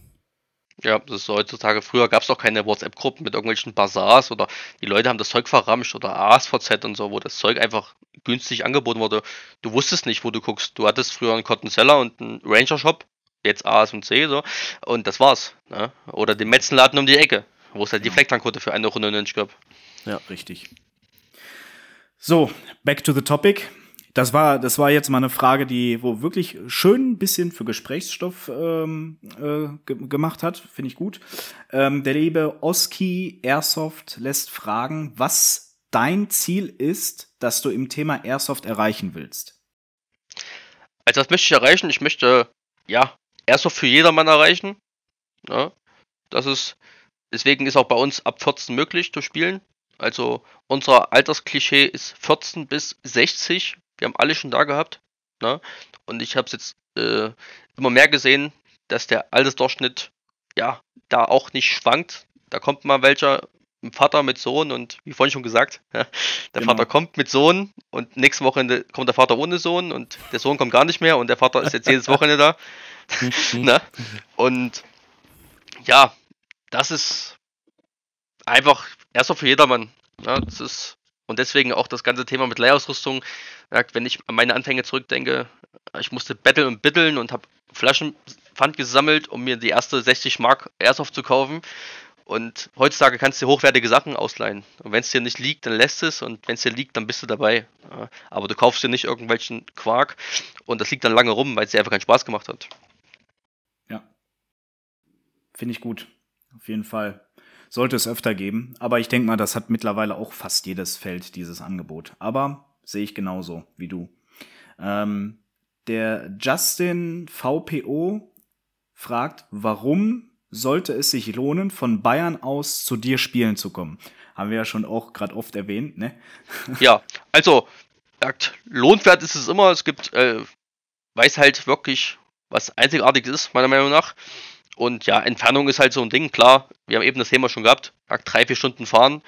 Ja, das ist heutzutage. Früher gab es auch keine WhatsApp-Gruppen mit irgendwelchen Bazars oder die Leute haben das Zeug verramscht oder ASVZ und so, wo das Zeug einfach günstig angeboten wurde. Du wusstest nicht, wo du guckst. Du hattest früher einen Cotton Seller und einen Ranger-Shop, jetzt AS und C, so, und das war's. Ne? Oder den Metzenladen um die Ecke, wo es halt die Flecktankquote für 1,99 Euro gab. Ja, richtig. So, back to the topic das war, das war jetzt mal eine Frage, die, wo wirklich schön ein bisschen für Gesprächsstoff ähm, äh, ge gemacht hat. Finde ich gut. Ähm, der liebe Oski Airsoft lässt fragen, was dein Ziel ist, das du im Thema Airsoft erreichen willst. Also das möchte ich erreichen. Ich möchte, ja, Airsoft für jedermann erreichen. Ja, das ist, deswegen ist auch bei uns ab 14 möglich zu spielen. Also unser Altersklischee ist 14 bis 60 wir haben alle schon da gehabt. Ne? Und ich habe es jetzt äh, immer mehr gesehen, dass der Altersdurchschnitt ja da auch nicht schwankt. Da kommt mal welcher, Vater mit Sohn und wie vorhin schon gesagt, der genau. Vater kommt mit Sohn und nächste Woche kommt der Vater ohne Sohn und der Sohn kommt gar nicht mehr und der Vater ist jetzt jedes Wochenende da. ne? Und ja, das ist einfach erst für jedermann. Ja, das ist und deswegen auch das ganze Thema mit Leihausrüstung. Wenn ich an meine Anfänge zurückdenke, ich musste betteln und bitteln und habe Flaschenpfand gesammelt, um mir die erste 60 Mark Airsoft zu kaufen. Und heutzutage kannst du dir hochwertige Sachen ausleihen. Und wenn es dir nicht liegt, dann lässt es. Und wenn es dir liegt, dann bist du dabei. Aber du kaufst dir nicht irgendwelchen Quark und das liegt dann lange rum, weil es dir einfach keinen Spaß gemacht hat. Ja. Finde ich gut. Auf jeden Fall. Sollte es öfter geben. Aber ich denke mal, das hat mittlerweile auch fast jedes Feld, dieses Angebot. Aber sehe ich genauso wie du. Ähm, der Justin VPO fragt, warum sollte es sich lohnen, von Bayern aus zu dir spielen zu kommen? Haben wir ja schon auch gerade oft erwähnt, ne? Ja, also, lohnwert ist es immer. Es gibt, äh, weiß halt wirklich, was einzigartig ist, meiner Meinung nach. Und ja, Entfernung ist halt so ein Ding, klar. Wir haben eben das Thema schon gehabt, drei, vier Stunden fahren.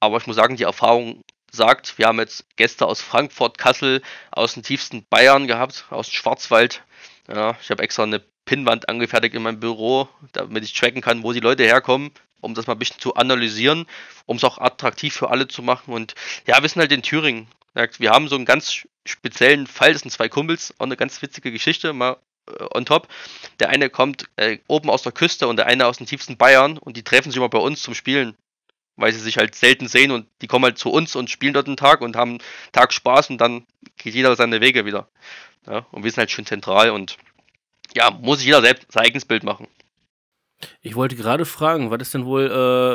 Aber ich muss sagen, die Erfahrung sagt, wir haben jetzt Gäste aus Frankfurt, Kassel, aus dem tiefsten Bayern gehabt, aus dem Schwarzwald. Ja, ich habe extra eine Pinnwand angefertigt in meinem Büro, damit ich tracken kann, wo die Leute herkommen, um das mal ein bisschen zu analysieren, um es auch attraktiv für alle zu machen. Und ja, wir sind halt in Thüringen. Wir haben so einen ganz speziellen Fall, das sind zwei Kumpels, auch eine ganz witzige Geschichte, mal on top. Der eine kommt äh, oben aus der Küste und der eine aus dem tiefsten Bayern und die treffen sich immer bei uns zum Spielen weil sie sich halt selten sehen und die kommen halt zu uns und spielen dort einen Tag und haben einen Tag Spaß und dann geht jeder seine Wege wieder. Ja, und wir sind halt schön zentral und ja, muss sich jeder selbst sein eigenes Bild machen. Ich wollte gerade fragen, was ist denn wohl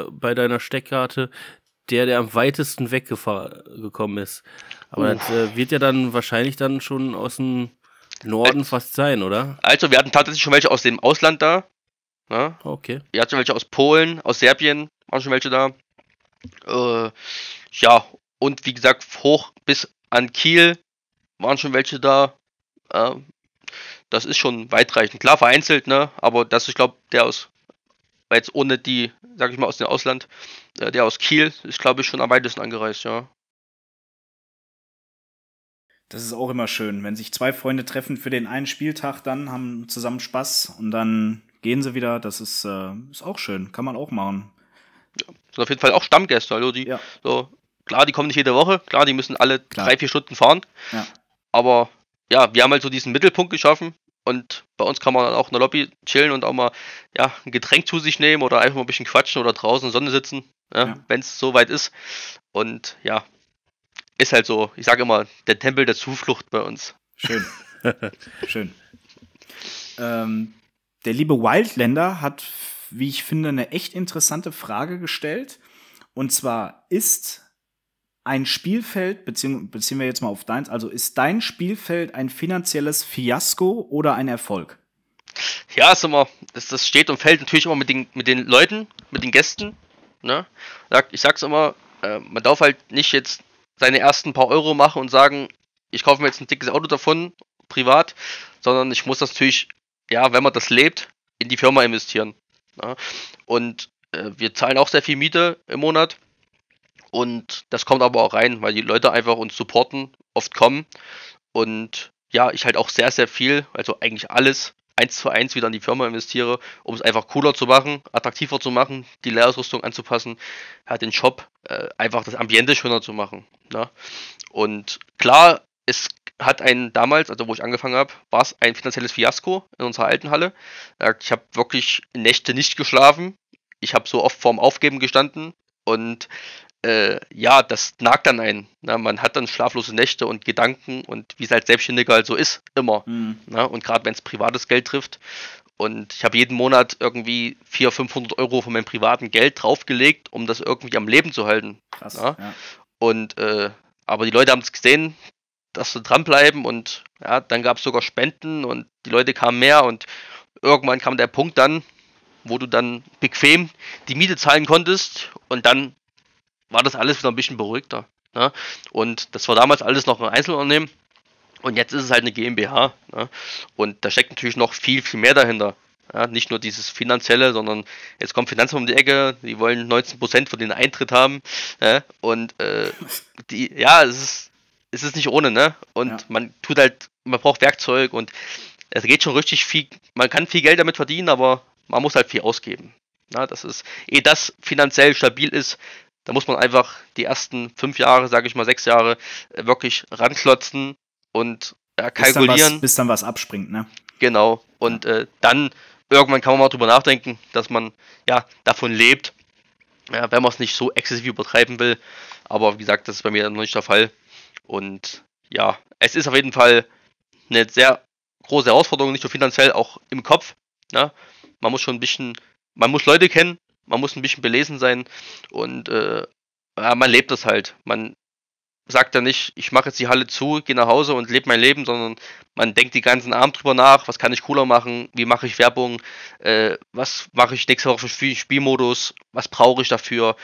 äh, bei deiner Steckkarte der, der am weitesten weggekommen ist? Aber uh. das äh, wird ja dann wahrscheinlich dann schon aus dem Norden also, fast sein, oder? Also, wir hatten tatsächlich schon welche aus dem Ausland da. Ja? Okay. Wir hatten schon welche aus Polen, aus Serbien, waren schon welche da. Äh, ja, und wie gesagt, hoch bis an Kiel waren schon welche da. Äh, das ist schon weitreichend. Klar, vereinzelt, ne? Aber das, ich glaube, der aus, jetzt ohne die, sag ich mal, aus dem Ausland, äh, der aus Kiel ist, glaube ich, schon am weitesten angereist, ja. Das ist auch immer schön, wenn sich zwei Freunde treffen für den einen Spieltag, dann haben zusammen Spaß und dann gehen sie wieder. Das ist, äh, ist auch schön, kann man auch machen ja, sind auf jeden Fall auch Stammgäste. Also die, ja. so, klar, die kommen nicht jede Woche, klar, die müssen alle klar. drei, vier Stunden fahren. Ja. Aber ja, wir haben halt so diesen Mittelpunkt geschaffen und bei uns kann man dann auch in der Lobby chillen und auch mal ja, ein Getränk zu sich nehmen oder einfach mal ein bisschen quatschen oder draußen in der Sonne sitzen, ja, ja. wenn es soweit ist. Und ja, ist halt so, ich sage immer, der Tempel der Zuflucht bei uns. Schön. Schön. Ähm, der liebe Wildländer hat wie ich finde, eine echt interessante Frage gestellt. Und zwar, ist ein Spielfeld, beziehen, beziehen wir jetzt mal auf deins, also ist dein Spielfeld ein finanzielles Fiasko oder ein Erfolg? Ja, ist immer, das, das steht und fällt natürlich immer mit den, mit den Leuten, mit den Gästen. Ne? Ich sag's immer, äh, man darf halt nicht jetzt seine ersten paar Euro machen und sagen, ich kaufe mir jetzt ein dickes Auto davon, privat, sondern ich muss das natürlich, ja, wenn man das lebt, in die Firma investieren. Ja. Und äh, wir zahlen auch sehr viel Miete im Monat. Und das kommt aber auch rein, weil die Leute einfach uns supporten, oft kommen. Und ja, ich halt auch sehr, sehr viel, also eigentlich alles eins zu eins wieder in die Firma investiere, um es einfach cooler zu machen, attraktiver zu machen, die Lehrausrüstung anzupassen, halt den Shop, äh, einfach das Ambiente schöner zu machen. Ne? Und klar, es hat ein damals, also wo ich angefangen habe, war es ein finanzielles Fiasko in unserer alten Halle. Ich habe wirklich Nächte nicht geschlafen. Ich habe so oft vorm Aufgeben gestanden und äh, ja, das nagt dann ein. Na, man hat dann schlaflose Nächte und Gedanken und wie es als Selbstständiger halt so ist, immer. Mhm. Na, und gerade wenn es privates Geld trifft. Und ich habe jeden Monat irgendwie 400, 500 Euro von meinem privaten Geld draufgelegt, um das irgendwie am Leben zu halten. Krass, ja. Und äh, aber die Leute haben es gesehen, dass sie dranbleiben und ja, dann gab es sogar Spenden und die Leute kamen mehr und irgendwann kam der Punkt dann, wo du dann bequem die Miete zahlen konntest und dann war das alles wieder ein bisschen beruhigter. Ne? Und das war damals alles noch ein Einzelunternehmen und jetzt ist es halt eine GmbH. Ne? Und da steckt natürlich noch viel, viel mehr dahinter. Ja, nicht nur dieses finanzielle, sondern jetzt kommt Finanzamt um die Ecke, die wollen 19% von den Eintritt haben. Ne? Und äh, die, ja, es ist, es ist nicht ohne, ne? Und ja. man tut halt, man braucht Werkzeug und es geht schon richtig viel, man kann viel Geld damit verdienen, aber man muss halt viel ausgeben. Na, das ist, ehe das finanziell stabil ist, da muss man einfach die ersten fünf Jahre, sage ich mal sechs Jahre, äh, wirklich ranklotzen und äh, kalkulieren. Bis dann, was, bis dann was abspringt, ne? Genau. Und äh, dann irgendwann kann man mal drüber nachdenken, dass man ja davon lebt Ja, wenn man es nicht so exzessiv übertreiben will. Aber wie gesagt, das ist bei mir noch nicht der Fall. Und ja, es ist auf jeden Fall eine sehr große Herausforderung, nicht nur finanziell, auch im Kopf. Ne? Man muss schon ein bisschen, man muss Leute kennen, man muss ein bisschen belesen sein und äh, ja, man lebt das halt. Man sagt ja nicht, ich mache jetzt die Halle zu, gehe nach Hause und lebe mein Leben, sondern man denkt die ganzen Abend drüber nach, was kann ich cooler machen, wie mache ich Werbung, äh, was mache ich nächste Woche für Spielmodus, was brauche ich dafür,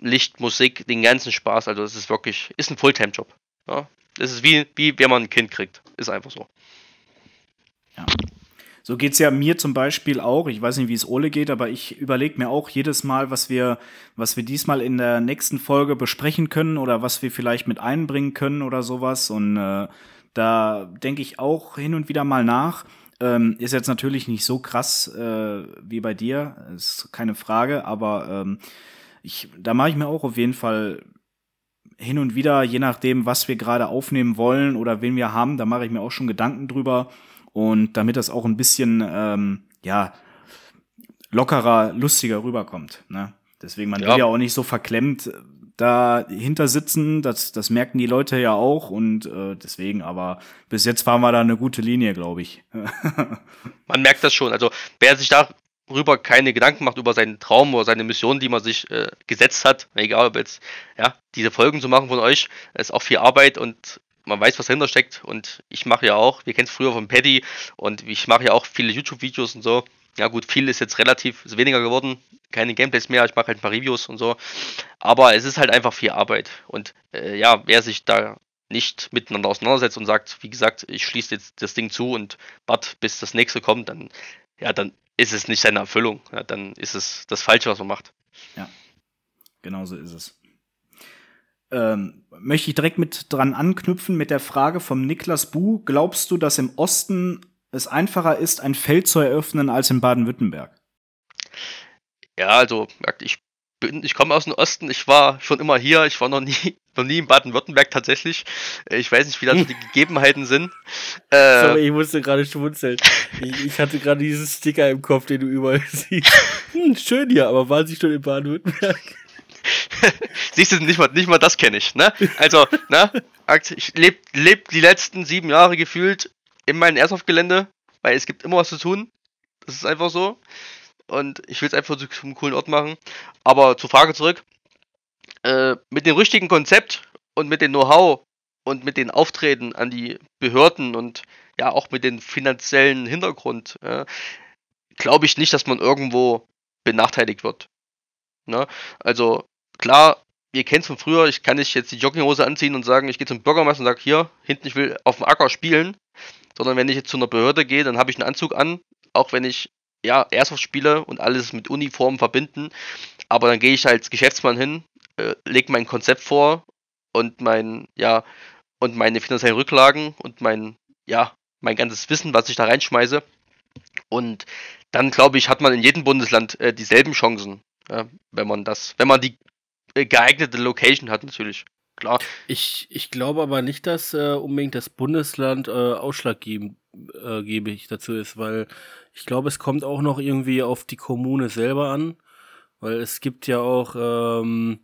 Licht, Musik, den ganzen Spaß. Also es ist wirklich, ist ein Fulltime-Job. Ja? Es ist wie, wie wenn man ein Kind kriegt. Ist einfach so. Ja. So geht es ja mir zum Beispiel auch. Ich weiß nicht, wie es Ole geht, aber ich überlege mir auch jedes Mal, was wir, was wir diesmal in der nächsten Folge besprechen können oder was wir vielleicht mit einbringen können oder sowas. Und äh, da denke ich auch hin und wieder mal nach. Ähm, ist jetzt natürlich nicht so krass äh, wie bei dir, ist keine Frage, aber ähm, ich, da mache ich mir auch auf jeden Fall hin und wieder, je nachdem, was wir gerade aufnehmen wollen oder wen wir haben, da mache ich mir auch schon Gedanken drüber. Und damit das auch ein bisschen, ähm, ja, lockerer, lustiger rüberkommt. Ne? Deswegen, man ja. will ja auch nicht so verklemmt dahinter sitzen. Das, das merken die Leute ja auch. Und äh, deswegen, aber bis jetzt fahren wir da eine gute Linie, glaube ich. man merkt das schon. Also, wer sich darüber keine Gedanken macht, über seinen Traum oder seine Mission, die man sich äh, gesetzt hat, egal ob jetzt, ja, diese Folgen zu machen von euch, ist auch viel Arbeit und man weiß, was dahinter steckt. Und ich mache ja auch, wir kennen es früher von Paddy und ich mache ja auch viele YouTube-Videos und so. Ja gut, viel ist jetzt relativ ist weniger geworden, keine Gameplays mehr, ich mache halt ein paar Reviews und so. Aber es ist halt einfach viel Arbeit. Und äh, ja, wer sich da nicht miteinander auseinandersetzt und sagt, wie gesagt, ich schließe jetzt das Ding zu und warte, bis das nächste kommt, dann, ja, dann ist es nicht seine Erfüllung. Ja, dann ist es das Falsche, was man macht. Ja, genau so ist es ähm, möchte ich direkt mit dran anknüpfen mit der Frage vom Niklas Bu. Glaubst du, dass im Osten es einfacher ist, ein Feld zu eröffnen als in Baden-Württemberg? Ja, also ich bin, ich komme aus dem Osten, ich war schon immer hier, ich war noch nie, noch nie in Baden-Württemberg tatsächlich. Ich weiß nicht, wie da so die Gegebenheiten sind. Äh, Sorry, ich musste gerade schmunzeln. Ich, ich hatte gerade diesen Sticker im Kopf, den du überall siehst. Hm, schön hier, aber waren Sie schon in Baden-Württemberg? Siehst du, nicht mal, nicht mal das kenne ich, ne? Also, ne? Ich lebe leb die letzten sieben Jahre gefühlt in meinem Airsoft-Gelände, weil es gibt immer was zu tun. Das ist einfach so. Und ich will es einfach zu einem coolen Ort machen. Aber zur Frage zurück. Äh, mit dem richtigen Konzept und mit dem Know-how und mit den Auftreten an die Behörden und ja auch mit dem finanziellen Hintergrund, äh, glaube ich nicht, dass man irgendwo benachteiligt wird. Ne? Also klar, ihr kennt es von früher, ich kann nicht jetzt die Jogginghose anziehen und sagen, ich gehe zum Bürgermeister und sage, hier, hinten, ich will auf dem Acker spielen. Sondern wenn ich jetzt zu einer Behörde gehe, dann habe ich einen Anzug an, auch wenn ich ja Airsoft spiele und alles mit Uniformen verbinden. Aber dann gehe ich als Geschäftsmann hin, äh, lege mein Konzept vor und mein, ja, und meine finanziellen Rücklagen und mein, ja, mein ganzes Wissen, was ich da reinschmeiße. Und dann glaube ich, hat man in jedem Bundesland äh, dieselben Chancen, ja, wenn man das, wenn man die geeignete Location hat, natürlich. Klar. Ich, ich glaube aber nicht, dass äh, unbedingt das Bundesland äh, ausschlaggebend äh, dazu ist, weil ich glaube, es kommt auch noch irgendwie auf die Kommune selber an, weil es gibt ja auch ähm,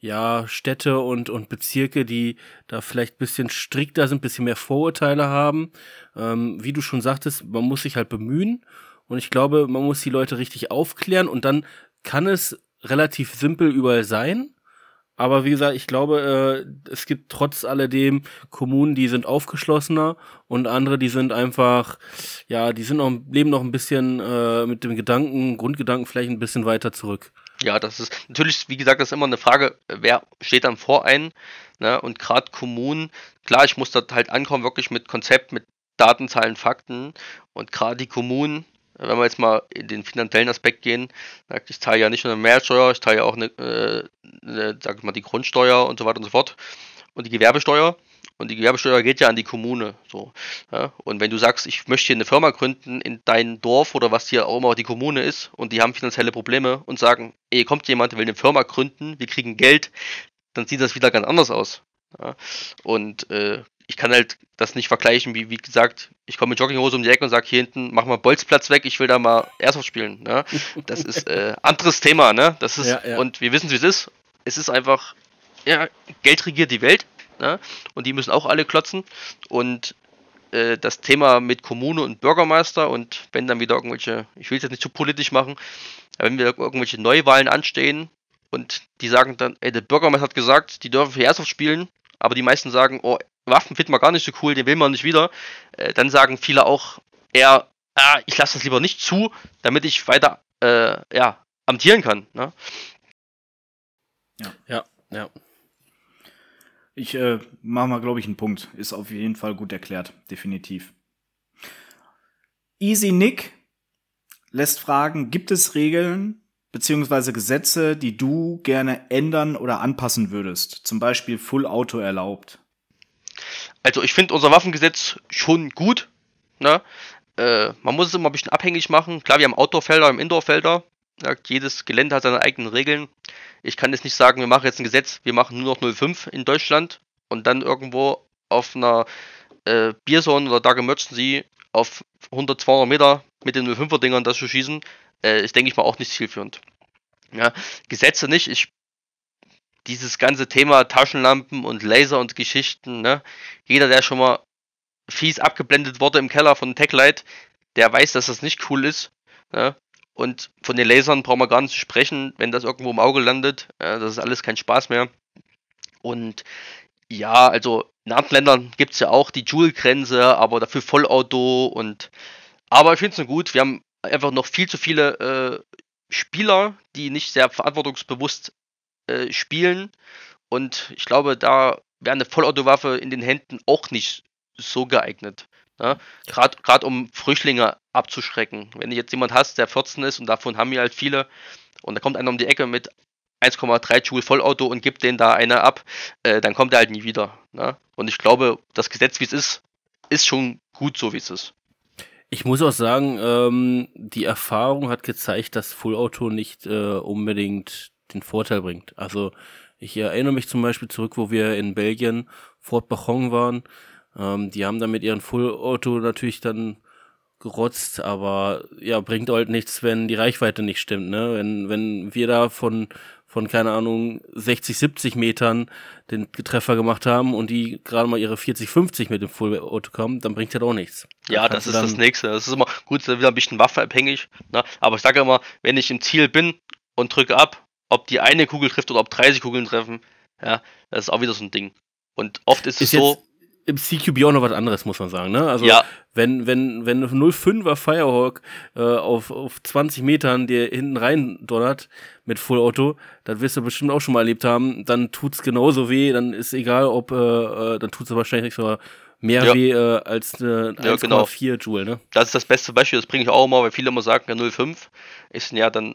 ja Städte und, und Bezirke, die da vielleicht ein bisschen strikter sind, ein bisschen mehr Vorurteile haben. Ähm, wie du schon sagtest, man muss sich halt bemühen und ich glaube, man muss die Leute richtig aufklären und dann kann es relativ simpel überall sein. Aber wie gesagt, ich glaube, äh, es gibt trotz alledem Kommunen, die sind aufgeschlossener und andere, die sind einfach, ja, die sind noch, leben noch ein bisschen äh, mit dem Gedanken, Grundgedanken vielleicht ein bisschen weiter zurück. Ja, das ist natürlich, wie gesagt, das ist immer eine Frage, wer steht dann vor ein, ne? Und gerade Kommunen, klar, ich muss dort halt ankommen, wirklich mit Konzept, mit Daten, Zahlen, Fakten. Und gerade die Kommunen, wenn wir jetzt mal in den finanziellen Aspekt gehen, ich zahle ja nicht nur eine Mehrwertsteuer, ich zahle ja auch eine, äh, eine, sag ich mal, die Grundsteuer und so weiter und so fort und die Gewerbesteuer. Und die Gewerbesteuer geht ja an die Kommune. So, ja. Und wenn du sagst, ich möchte hier eine Firma gründen in dein Dorf oder was hier auch immer die Kommune ist und die haben finanzielle Probleme und sagen, ey, kommt jemand, will eine Firma gründen, wir kriegen Geld, dann sieht das wieder ganz anders aus. Ja? Und äh, ich kann halt das nicht vergleichen, wie, wie gesagt, ich komme mit Jogginghose um die Ecke und sage hier hinten, mach mal Bolzplatz weg, ich will da mal Airsoft spielen. Ne? Das ist äh, anderes Thema, ne? Das ist, ja, ja. und wir wissen, wie es ist. Es ist einfach, ja, Geld regiert die Welt, ne? Und die müssen auch alle klotzen. Und äh, das Thema mit Kommune und Bürgermeister und wenn dann wieder irgendwelche, ich will es jetzt nicht zu politisch machen, aber wenn wieder irgendwelche Neuwahlen anstehen und die sagen dann, ey, der Bürgermeister hat gesagt, die dürfen für Airsoft spielen, aber die meisten sagen, oh, Waffen finden wir gar nicht so cool, den will man nicht wieder, äh, dann sagen viele auch eher, ah, ich lasse das lieber nicht zu, damit ich weiter äh, ja, amtieren kann. Ne? Ja, ja, ja. Ich äh, mache mal, glaube ich, einen Punkt. Ist auf jeden Fall gut erklärt, definitiv. Easy Nick lässt fragen, gibt es Regeln beziehungsweise Gesetze, die du gerne ändern oder anpassen würdest? Zum Beispiel Full Auto erlaubt. Also ich finde unser Waffengesetz schon gut. Ne? Äh, man muss es immer ein bisschen abhängig machen. Klar, wir haben Outdoor-Felder, wir haben Indoor-Felder. Ja, jedes Gelände hat seine eigenen Regeln. Ich kann jetzt nicht sagen, wir machen jetzt ein Gesetz, wir machen nur noch 05 in Deutschland und dann irgendwo auf einer äh, Bierzone oder Dark Emergency auf 100, 200 Meter mit den 05er Dingern das zu schießen, äh, ist, denke ich mal, auch nicht zielführend. Ja, Gesetze nicht. Ich dieses ganze Thema Taschenlampen und Laser und Geschichten, ne? Jeder, der schon mal fies abgeblendet wurde im Keller von Techlight, der weiß, dass das nicht cool ist. Ne? Und von den Lasern brauchen wir gar nicht zu sprechen, wenn das irgendwo im Auge landet. Ja, das ist alles kein Spaß mehr. Und ja, also in anderen Ländern gibt es ja auch die Joule-Grenze, aber dafür Vollauto und aber ich finde es nur gut. Wir haben einfach noch viel zu viele äh, Spieler, die nicht sehr verantwortungsbewusst äh, spielen. Und ich glaube, da wäre eine Vollautowaffe in den Händen auch nicht so geeignet. Ne? Gerade um Flüchtlinge abzuschrecken. Wenn du jetzt jemand hast, der 14 ist und davon haben wir halt viele, und da kommt einer um die Ecke mit 1,3 Joule Vollauto und gibt den da eine ab, äh, dann kommt er halt nie wieder. Ne? Und ich glaube, das Gesetz, wie es ist, ist schon gut so, wie es ist. Ich muss auch sagen, ähm, die Erfahrung hat gezeigt, dass Fullauto nicht äh, unbedingt den Vorteil bringt. Also ich erinnere mich zum Beispiel zurück, wo wir in Belgien Fort Bachon waren. Ähm, die haben dann mit ihren Full-Auto natürlich dann gerotzt, aber ja, bringt halt nichts, wenn die Reichweite nicht stimmt, ne? Wenn, wenn wir da von, von, keine Ahnung, 60, 70 Metern den Treffer gemacht haben und die gerade mal ihre 40, 50 mit dem Full-Auto kommen, dann bringt das auch nichts. Ja, das ist das Nächste. Das ist immer gut, wieder ein bisschen waffeabhängig, ne? Aber ich sage immer, wenn ich im Ziel bin und drücke ab, ob die eine Kugel trifft oder ob 30 Kugeln treffen, ja, das ist auch wieder so ein Ding. Und oft ist, ist es so. Im CQB auch noch was anderes, muss man sagen, ne? Also, ja. wenn, wenn, wenn 05er Firehawk äh, auf, auf 20 Metern dir hinten rein donnert mit Full Auto, dann wirst du bestimmt auch schon mal erlebt haben, dann tut's genauso weh, dann ist egal, ob, äh, äh dann tut's wahrscheinlich sogar mehr ja. weh äh, als eine 1,4 ja, genau. Joule, ne? Das ist das beste Beispiel, das bringe ich auch immer, weil viele immer sagen, ja 05 ist ja dann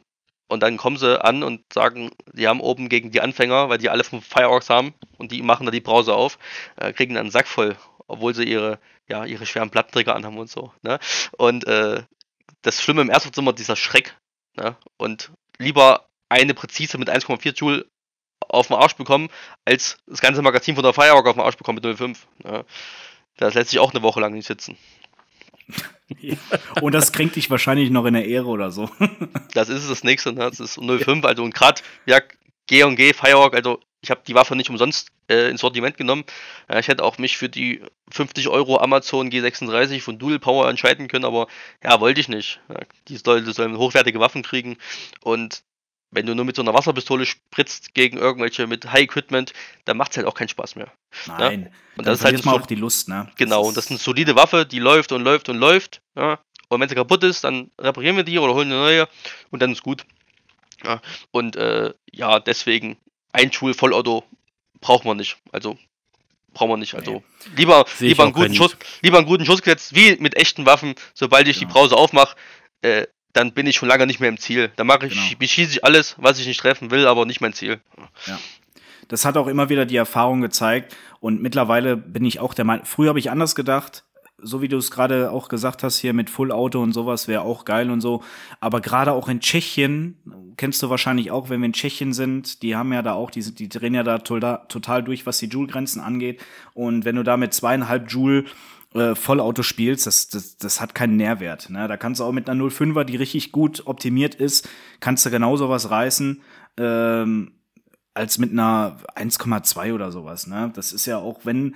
und dann kommen sie an und sagen, die haben oben gegen die Anfänger, weil die alle vom Fireworks haben und die machen da die Brause auf, äh, kriegen dann einen Sack voll, obwohl sie ihre, ja, ihre schweren Plattenträger anhaben und so. Ne? Und äh, das Schlimme im Ersten ist immer dieser Schreck. Ne? Und lieber eine präzise mit 1,4 Joule auf den Arsch bekommen, als das ganze Magazin von der Firework auf den Arsch bekommen mit 0,5. Ne? Das lässt sich auch eine Woche lang nicht sitzen. und das kränkt dich wahrscheinlich noch in der Ehre oder so. das ist das nächste, ne? Das ist 05, also und gerade, ja, G&G, Firewalk, also ich habe die Waffe nicht umsonst äh, ins Sortiment genommen. Äh, ich hätte auch mich für die 50 Euro Amazon G36 von Dual Power entscheiden können, aber ja, wollte ich nicht. Ja, die sollen, sollen hochwertige Waffen kriegen und wenn du nur mit so einer Wasserpistole spritzt gegen irgendwelche mit High Equipment, dann macht es halt auch keinen Spaß mehr. Nein. Ja? Und das ist halt mal auch die Lust, ne? Genau, und das ist eine solide Waffe, die läuft und läuft und läuft. Ja? Und wenn sie kaputt ist, dann reparieren wir die oder holen eine neue und dann ist gut. Ja? Und äh, ja, deswegen ein Schul Vollauto braucht man nicht. Also brauchen wir nicht. Also nee. lieber, lieber, einen guten Schuss, lieber einen guten Schuss gesetzt, wie mit echten Waffen. Sobald ich ja. die Brause aufmache, äh, dann bin ich schon lange nicht mehr im Ziel. Dann mache ich, genau. beschieße ich alles, was ich nicht treffen will, aber nicht mein Ziel. Ja. Das hat auch immer wieder die Erfahrung gezeigt und mittlerweile bin ich auch der Meinung, früher habe ich anders gedacht, so wie du es gerade auch gesagt hast, hier mit Full Auto und sowas wäre auch geil und so. Aber gerade auch in Tschechien, kennst du wahrscheinlich auch, wenn wir in Tschechien sind, die haben ja da auch, die, die drehen ja da total durch, was die Joule-Grenzen angeht. Und wenn du da mit zweieinhalb Joule äh, Vollauto spielst, das, das, das hat keinen Nährwert. Ne? Da kannst du auch mit einer 05er, die richtig gut optimiert ist, kannst du genauso was reißen. Ähm, als mit einer 1,2 oder sowas. Ne? Das ist ja auch, wenn,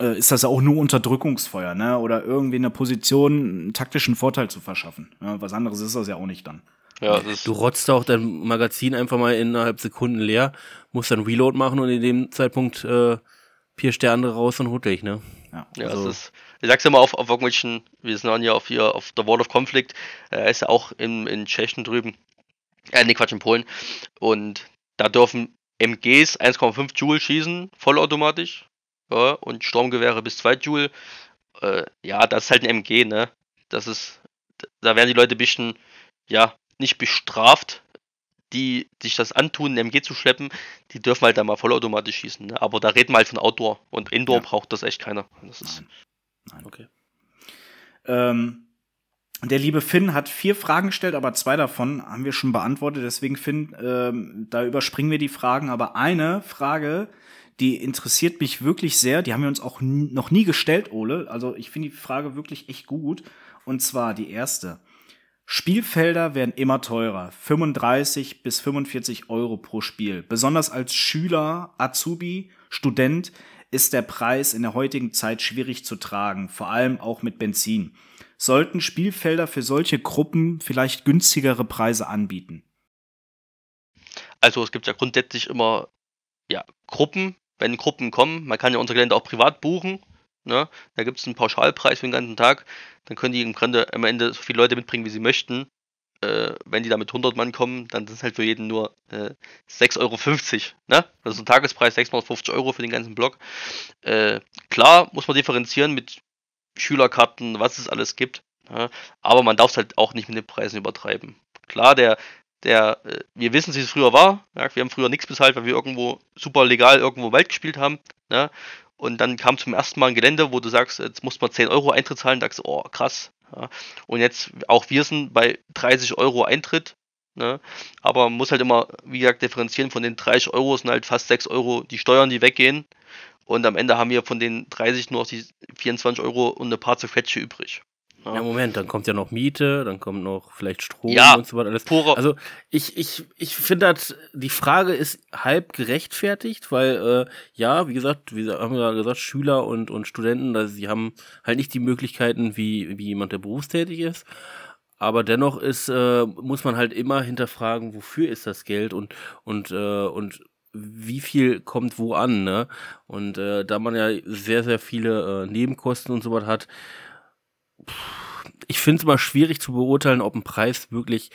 äh, ist das ja auch nur Unterdrückungsfeuer, ne? Oder irgendwie in der Position einen taktischen Vorteil zu verschaffen. Ne? Was anderes ist das ja auch nicht dann. Ja, du rotzt auch dein Magazin einfach mal innerhalb Sekunden leer, musst dann Reload machen und in dem Zeitpunkt äh, pirst der andere raus und holt dich, ne? Ja, ja also. es ist, ich sag's mal auf, auf irgendwelchen, wir sind ja auf hier auf der Wall of Conflict, er ist ja auch in, in Tschechien drüben, äh, nee, Quatsch, in Polen. Und da dürfen MGs 1,5 Joule schießen, vollautomatisch. Ja, und Sturmgewehre bis 2 Joule. Äh, ja, das ist halt ein MG, ne? Das ist, da werden die Leute ein bisschen, ja, nicht bestraft, die sich das antun, ein MG zu schleppen, die dürfen halt da mal vollautomatisch schießen. Ne? Aber da reden wir halt von Outdoor und Indoor ja. braucht das echt keiner. Das ist Nein. Okay. Ähm, der liebe Finn hat vier Fragen gestellt, aber zwei davon haben wir schon beantwortet. Deswegen, Finn, ähm, da überspringen wir die Fragen. Aber eine Frage, die interessiert mich wirklich sehr. Die haben wir uns auch noch nie gestellt, Ole. Also ich finde die Frage wirklich echt gut. Und zwar die erste. Spielfelder werden immer teurer. 35 bis 45 Euro pro Spiel. Besonders als Schüler, Azubi, Student ist der Preis in der heutigen Zeit schwierig zu tragen. Vor allem auch mit Benzin sollten Spielfelder für solche Gruppen vielleicht günstigere Preise anbieten? Also es gibt ja grundsätzlich immer ja, Gruppen, wenn Gruppen kommen. Man kann ja unser Gelände auch privat buchen. Ne? Da gibt es einen Pauschalpreis für den ganzen Tag. Dann können die im Grunde am Ende so viele Leute mitbringen, wie sie möchten. Äh, wenn die da mit 100 Mann kommen, dann sind es halt für jeden nur äh, 6,50 Euro. Ne? Das ist ein Tagespreis, 650 Euro für den ganzen Block. Äh, klar muss man differenzieren mit Schülerkarten, was es alles gibt. Ja, aber man darf es halt auch nicht mit den Preisen übertreiben. Klar, der, der, äh, wir wissen, wie es früher war. Ja, wir haben früher nichts bezahlt, weil wir irgendwo super legal irgendwo Wald gespielt haben. Ja, und dann kam zum ersten Mal ein Gelände, wo du sagst, jetzt muss man 10 Euro Eintritt zahlen, sagst du, oh krass. Ja, und jetzt, auch wir sind bei 30 Euro Eintritt. Ne? Aber man muss halt immer, wie gesagt, differenzieren. Von den 30 Euro sind halt fast 6 Euro die Steuern, die weggehen. Und am Ende haben wir von den 30 nur noch die 24 Euro und eine paar zerquetsche übrig. Ja. Moment, dann kommt ja noch Miete, dann kommt noch vielleicht Strom ja, und so weiter. Alles. Pure. Also ich, ich, ich finde, die Frage ist halb gerechtfertigt, weil äh, ja, wie gesagt, wir haben ja gesagt, Schüler und, und Studenten, also sie haben halt nicht die Möglichkeiten wie, wie jemand, der berufstätig ist. Aber dennoch ist, äh, muss man halt immer hinterfragen, wofür ist das Geld und, und, äh, und wie viel kommt wo an, ne? Und äh, da man ja sehr, sehr viele äh, Nebenkosten und so was hat, ich finde es immer schwierig zu beurteilen, ob ein Preis wirklich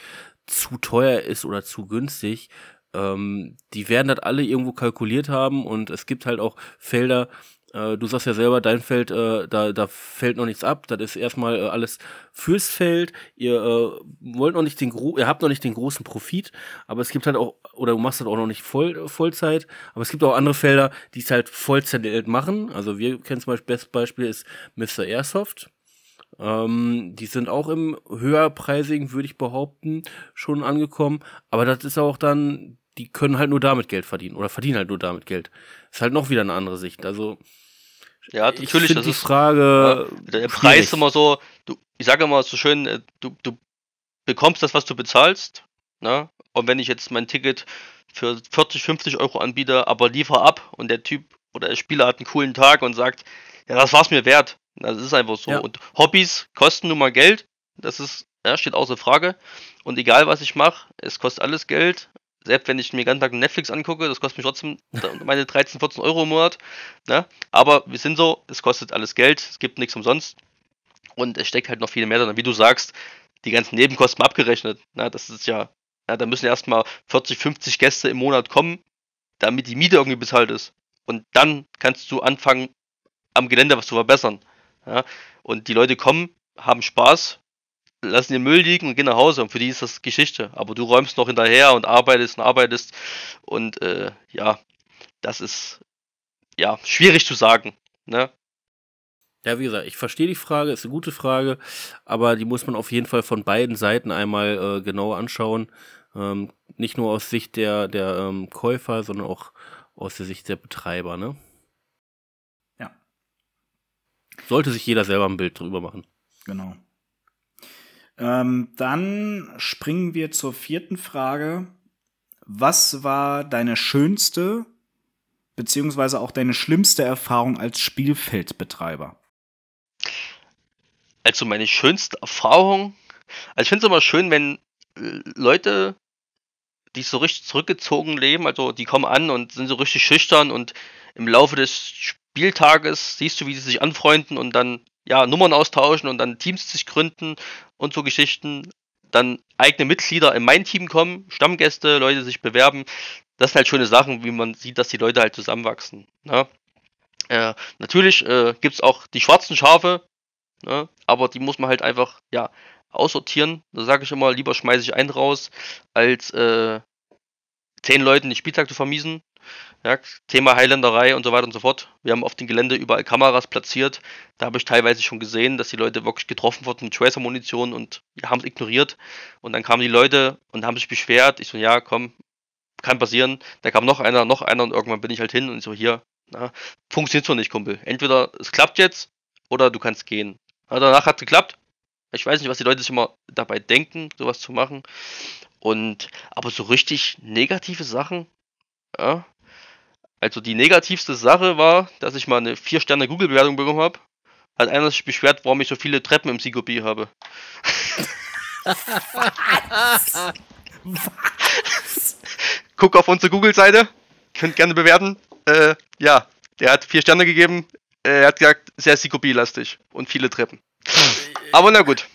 zu teuer ist oder zu günstig. Ähm, die werden das alle irgendwo kalkuliert haben und es gibt halt auch Felder, äh, du sagst ja selber, dein Feld, äh, da, da fällt noch nichts ab. Das ist erstmal äh, alles fürs Feld. Ihr äh, wollt noch nicht den ihr habt noch nicht den großen Profit, aber es gibt halt auch, oder du machst das auch noch nicht voll, Vollzeit, aber es gibt auch andere Felder, die es halt Vollzeit machen. Also wir kennen zum Beispiel, bestes Beispiel ist Mr. Airsoft. Ähm, die sind auch im höherpreisigen, würde ich behaupten, schon angekommen. Aber das ist auch dann, die können halt nur damit Geld verdienen oder verdienen halt nur damit Geld. Ist halt noch wieder eine andere Sicht. Also ja, natürlich. das die ist, Frage. Ja, der Preis ist immer so. Du, ich sage immer so schön, äh, du, du bekommst das, was du bezahlst. Ne? Und wenn ich jetzt mein Ticket für 40, 50 Euro anbiete, aber liefer ab und der Typ oder der Spieler hat einen coolen Tag und sagt, ja, das war's mir wert. Das ist einfach so. Ja. Und Hobbys kosten nun mal Geld. Das ist, ja, steht außer Frage. Und egal was ich mache, es kostet alles Geld selbst wenn ich mir ganz Tag Netflix angucke, das kostet mich trotzdem meine 13, 14 Euro im Monat. Ne? Aber wir sind so, es kostet alles Geld, es gibt nichts umsonst. Und es steckt halt noch viel mehr drin. Wie du sagst, die ganzen Nebenkosten abgerechnet. Ne? Das ist ja, ja, da müssen erstmal 40, 50 Gäste im Monat kommen, damit die Miete irgendwie bezahlt ist. Und dann kannst du anfangen, am Gelände was zu verbessern. Ja? Und die Leute kommen, haben Spaß, lassen den Müll liegen und gehen nach Hause. Und für die ist das Geschichte. Aber du räumst noch hinterher und arbeitest und arbeitest. Und äh, ja, das ist ja schwierig zu sagen. Ne? Ja, wie gesagt, ich verstehe die Frage, ist eine gute Frage, aber die muss man auf jeden Fall von beiden Seiten einmal äh, genauer anschauen. Ähm, nicht nur aus Sicht der, der ähm, Käufer, sondern auch aus der Sicht der Betreiber, ne? Sollte sich jeder selber ein Bild drüber machen. Genau. Ähm, dann springen wir zur vierten Frage. Was war deine schönste beziehungsweise auch deine schlimmste Erfahrung als Spielfeldbetreiber? Also meine schönste Erfahrung, also ich finde es immer schön, wenn äh, Leute, die so richtig zurückgezogen leben, also die kommen an und sind so richtig schüchtern und im Laufe des Spieltages siehst du, wie sie sich anfreunden und dann ja Nummern austauschen und dann Teams sich gründen und so Geschichten. Dann eigene Mitglieder in mein Team kommen, Stammgäste, Leute sich bewerben. Das sind halt schöne Sachen, wie man sieht, dass die Leute halt zusammenwachsen. Ne? Äh, natürlich äh, gibt es auch die schwarzen Schafe, Ne? Aber die muss man halt einfach, ja, aussortieren. Da sage ich immer, lieber schmeiße ich einen raus, als äh, zehn Leuten den Spieltag zu vermiesen. Ja, Thema Highlanderei und so weiter und so fort. Wir haben auf dem Gelände überall Kameras platziert. Da habe ich teilweise schon gesehen, dass die Leute wirklich getroffen wurden mit Tracer-Munition und haben es ignoriert. Und dann kamen die Leute und haben sich beschwert. Ich so, ja, komm, kann passieren. Da kam noch einer, noch einer und irgendwann bin ich halt hin und so, hier, na, funktioniert so nicht, Kumpel. Entweder es klappt jetzt oder du kannst gehen. Aber danach hat es geklappt. Ich weiß nicht, was die Leute sich immer dabei denken, sowas zu machen. Und aber so richtig negative Sachen, ja. Also die negativste Sache war, dass ich mal eine 4 Sterne Google-Bewertung bekommen habe. Hat einer sich beschwert, warum ich so viele Treppen im CQB habe. Was? Guck auf unsere Google-Seite. Könnt gerne bewerten. Äh, ja, der hat 4 Sterne gegeben. Er hat gesagt, sehr CQB-lastig und viele Treppen. Aber na gut.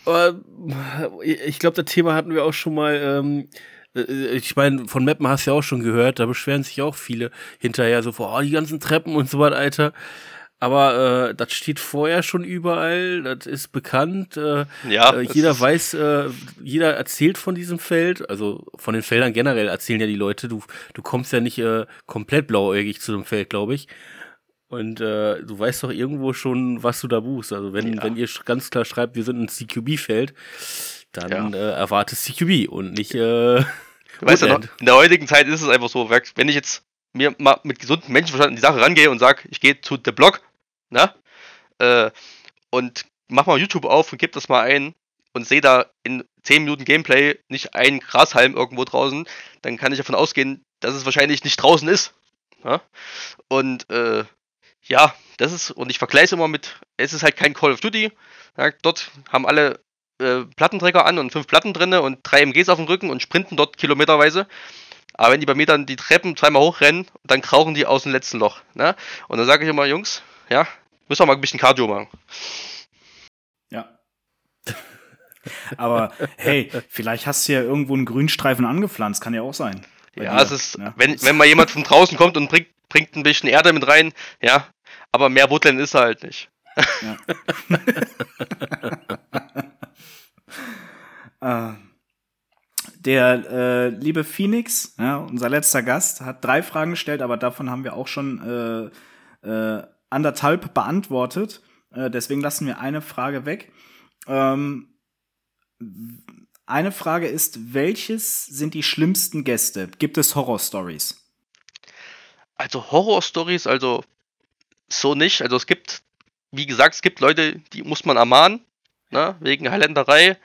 Ich glaube, das Thema hatten wir auch schon mal. Ähm, äh, ich meine, von Mappen hast du ja auch schon gehört, da beschweren sich auch viele hinterher so vor, oh, die ganzen Treppen und so was, Alter. Aber äh, das steht vorher schon überall, das ist bekannt. Äh, ja, äh, jeder weiß, äh, jeder erzählt von diesem Feld, also von den Feldern generell erzählen ja die Leute. Du, du kommst ja nicht äh, komplett blauäugig zu dem Feld, glaube ich. Und äh, du weißt doch irgendwo schon, was du da buchst. Also wenn, ja. wenn ihr ganz klar schreibt, wir sind ein CQB-Feld, dann ja. äh, erwartest CQB und nicht äh, weißt du, in der heutigen Zeit ist es einfach so, wenn ich jetzt mir mal mit gesundem Menschenverstand in die Sache rangehe und sage, ich gehe zu The Blog, ne? Äh, und mach mal YouTube auf und gebe das mal ein und sehe da in 10 Minuten Gameplay nicht einen Grashalm irgendwo draußen, dann kann ich davon ausgehen, dass es wahrscheinlich nicht draußen ist. Ja? Und äh, ja, das ist, und ich vergleiche es immer mit, es ist halt kein Call of Duty. Ja, dort haben alle äh, Plattenträger an und fünf Platten drinne und drei MGs auf dem Rücken und sprinten dort kilometerweise. Aber wenn die bei mir dann die Treppen zweimal hochrennen, dann krauchen die aus dem letzten Loch. Ne? Und dann sage ich immer, Jungs, ja, müssen wir mal ein bisschen Cardio machen. Ja. Aber hey, vielleicht hast du ja irgendwo einen Grünstreifen angepflanzt, kann ja auch sein. Ja, dir. es ist, ja. Wenn, wenn mal jemand von draußen kommt und bringt, bringt ein bisschen Erde mit rein, ja, aber mehr Woodland ist er halt nicht. Ja. äh, der äh, liebe Phoenix, ja, unser letzter Gast, hat drei Fragen gestellt, aber davon haben wir auch schon äh, äh, anderthalb beantwortet. Äh, deswegen lassen wir eine Frage weg. Ähm, eine Frage ist, welches sind die schlimmsten Gäste? Gibt es Horror-Stories? Also Horror-Stories, also so nicht. Also es gibt, wie gesagt, es gibt Leute, die muss man ermahnen, ne, wegen Highlanderei.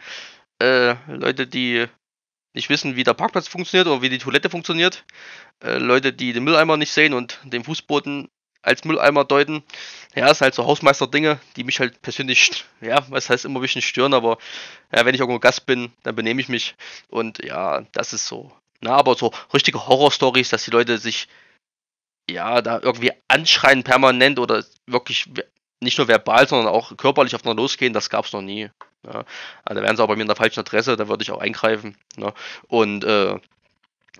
Äh, Leute, die nicht wissen, wie der Parkplatz funktioniert oder wie die Toilette funktioniert. Äh, Leute, die den Mülleimer nicht sehen und den Fußboden als Mülleimer deuten. Ja, ist halt so Hausmeister-Dinge, die mich halt persönlich, ja, was heißt immer ein bisschen stören, aber ja, wenn ich irgendwo Gast bin, dann benehme ich mich. Und ja, das ist so. Na, aber so richtige Horror-Stories, dass die Leute sich ja da irgendwie anschreien permanent oder wirklich nicht nur verbal, sondern auch körperlich auf aufeinander losgehen, das gab es noch nie. Ja. Also da wären sie auch bei mir in der falschen Adresse, da würde ich auch eingreifen. Ne? Und äh,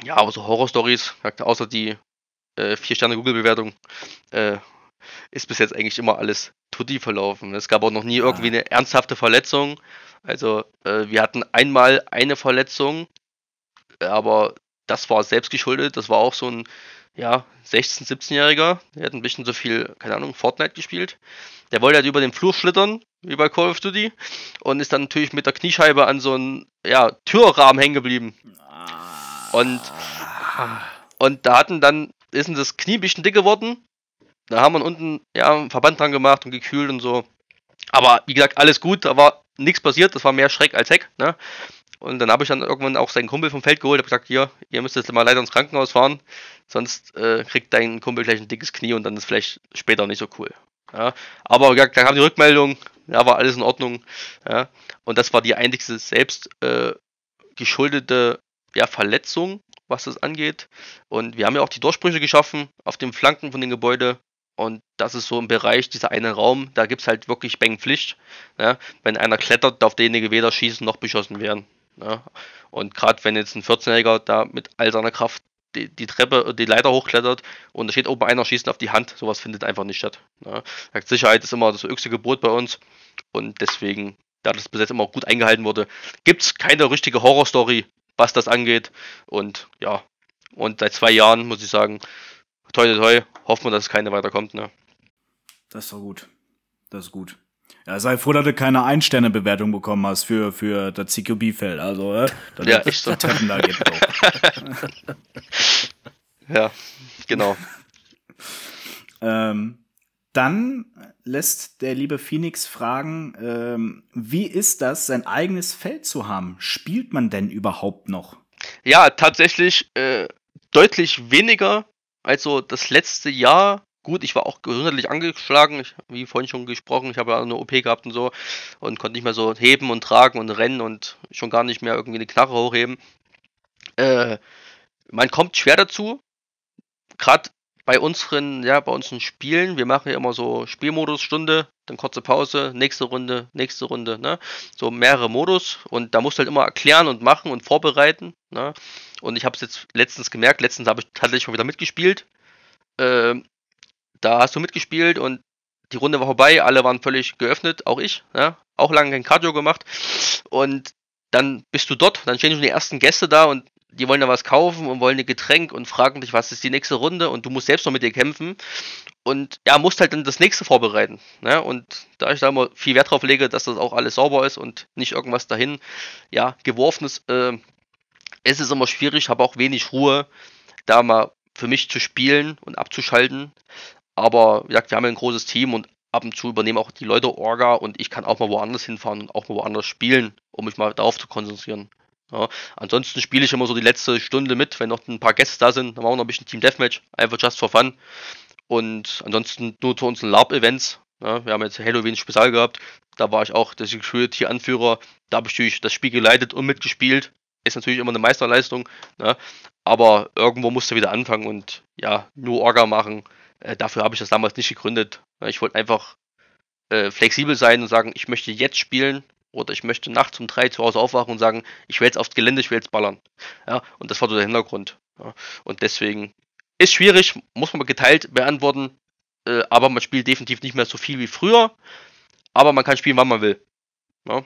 ja, aber so Horror-Stories, außer die äh, 4-Sterne-Google-Bewertung, äh, ist bis jetzt eigentlich immer alles tutti verlaufen. Es gab auch noch nie irgendwie eine ernsthafte Verletzung. Also äh, wir hatten einmal eine Verletzung, aber das war selbst geschuldet. Das war auch so ein, ja, 16-, 17-Jähriger, der hat ein bisschen so viel, keine Ahnung, Fortnite gespielt. Der wollte halt über den Flur schlittern, wie bei Call of Duty, und ist dann natürlich mit der Kniescheibe an so einen ja, Türrahmen hängen geblieben. Und, und da hatten dann, ist das Knie ein bisschen dick geworden. Da haben wir unten ja, einen Verband dran gemacht und gekühlt und so. Aber wie gesagt, alles gut, da war nichts passiert, das war mehr Schreck als Heck. Ne? Und dann habe ich dann irgendwann auch seinen Kumpel vom Feld geholt, habe gesagt, hier, ihr müsst jetzt mal leider ins Krankenhaus fahren, sonst äh, kriegt dein Kumpel gleich ein dickes Knie und dann ist vielleicht später nicht so cool. Ja? Aber ja, da kam die Rückmeldung, ja, war alles in Ordnung. Ja? Und das war die einzigste selbst äh, geschuldete ja, Verletzung, was das angeht. Und wir haben ja auch die Durchbrüche geschaffen auf den Flanken von dem Gebäude. Und das ist so im Bereich dieser einen Raum, da gibt es halt wirklich Bangpflicht. Ja? Wenn einer klettert, darf derjenige weder schießen noch beschossen werden. Ja? Und gerade wenn jetzt ein 14-Jähriger da mit all seiner Kraft die, die Treppe, die Leiter hochklettert und da steht oben einer schießt auf die Hand, sowas findet einfach nicht statt. Ja? Sicherheit ist immer das höchste Gebot bei uns und deswegen, da das bis jetzt immer gut eingehalten wurde, gibt es keine richtige Horrorstory, was das angeht. Und ja, und seit zwei Jahren muss ich sagen, toi toi toi, hoffen wir, dass es keine weiterkommt. Ne? Das ist doch gut. Das ist gut. Ja, sei froh, dass du keine Ein-Sterne-Bewertung bekommen hast für, für das CQB-Feld. Also, äh, das, ja, echt so. Treffen da geht ja, genau. ähm, dann lässt der liebe Phoenix fragen, ähm, wie ist das, sein eigenes Feld zu haben? Spielt man denn überhaupt noch? Ja, tatsächlich äh, deutlich weniger als so das letzte Jahr. Gut, ich war auch gesundheitlich angeschlagen, ich, wie vorhin schon gesprochen, ich habe ja eine OP gehabt und so und konnte nicht mehr so heben und tragen und rennen und schon gar nicht mehr irgendwie eine Knarre hochheben. Äh, man kommt schwer dazu, gerade bei unseren, ja, bei unseren Spielen, wir machen ja immer so Spielmodus Stunde, dann kurze Pause, nächste Runde, nächste Runde, ne? So mehrere Modus und da musst du halt immer erklären und machen und vorbereiten, ne? Und ich habe es jetzt letztens gemerkt, letztens habe ich tatsächlich schon wieder mitgespielt. Ähm, da hast du mitgespielt und die Runde war vorbei, alle waren völlig geöffnet, auch ich, ja, auch lange kein Cardio gemacht. Und dann bist du dort, dann stehen schon die ersten Gäste da und die wollen da was kaufen und wollen ein Getränk und fragen dich, was ist die nächste Runde und du musst selbst noch mit dir kämpfen und ja, musst halt dann das nächste vorbereiten. Ne? Und da ich da immer viel Wert drauf lege, dass das auch alles sauber ist und nicht irgendwas dahin, ja, geworfenes, äh, es ist immer schwierig, habe auch wenig Ruhe, da mal für mich zu spielen und abzuschalten. Aber wie gesagt, wir haben ja ein großes Team und ab und zu übernehmen auch die Leute Orga und ich kann auch mal woanders hinfahren und auch mal woanders spielen, um mich mal darauf zu konzentrieren. Ja, ansonsten spiele ich immer so die letzte Stunde mit, wenn noch ein paar Gäste da sind, dann machen wir noch ein bisschen Team Deathmatch, einfach just for fun. Und ansonsten nur zu unseren LARP-Events. Ja, wir haben jetzt Halloween Spezial gehabt, da war ich auch der Security-Anführer, da habe ich natürlich das Spiel geleitet und mitgespielt. Ist natürlich immer eine Meisterleistung, ja, aber irgendwo musst du wieder anfangen und ja, nur Orga machen äh, dafür habe ich das damals nicht gegründet. Ich wollte einfach äh, flexibel sein und sagen, ich möchte jetzt spielen oder ich möchte nachts um drei zu Hause aufwachen und sagen, ich will jetzt aufs Gelände, ich will jetzt ballern. Ja, und das war so der Hintergrund. Ja, und deswegen ist schwierig, muss man geteilt beantworten, äh, aber man spielt definitiv nicht mehr so viel wie früher, aber man kann spielen, wann man will. Ja.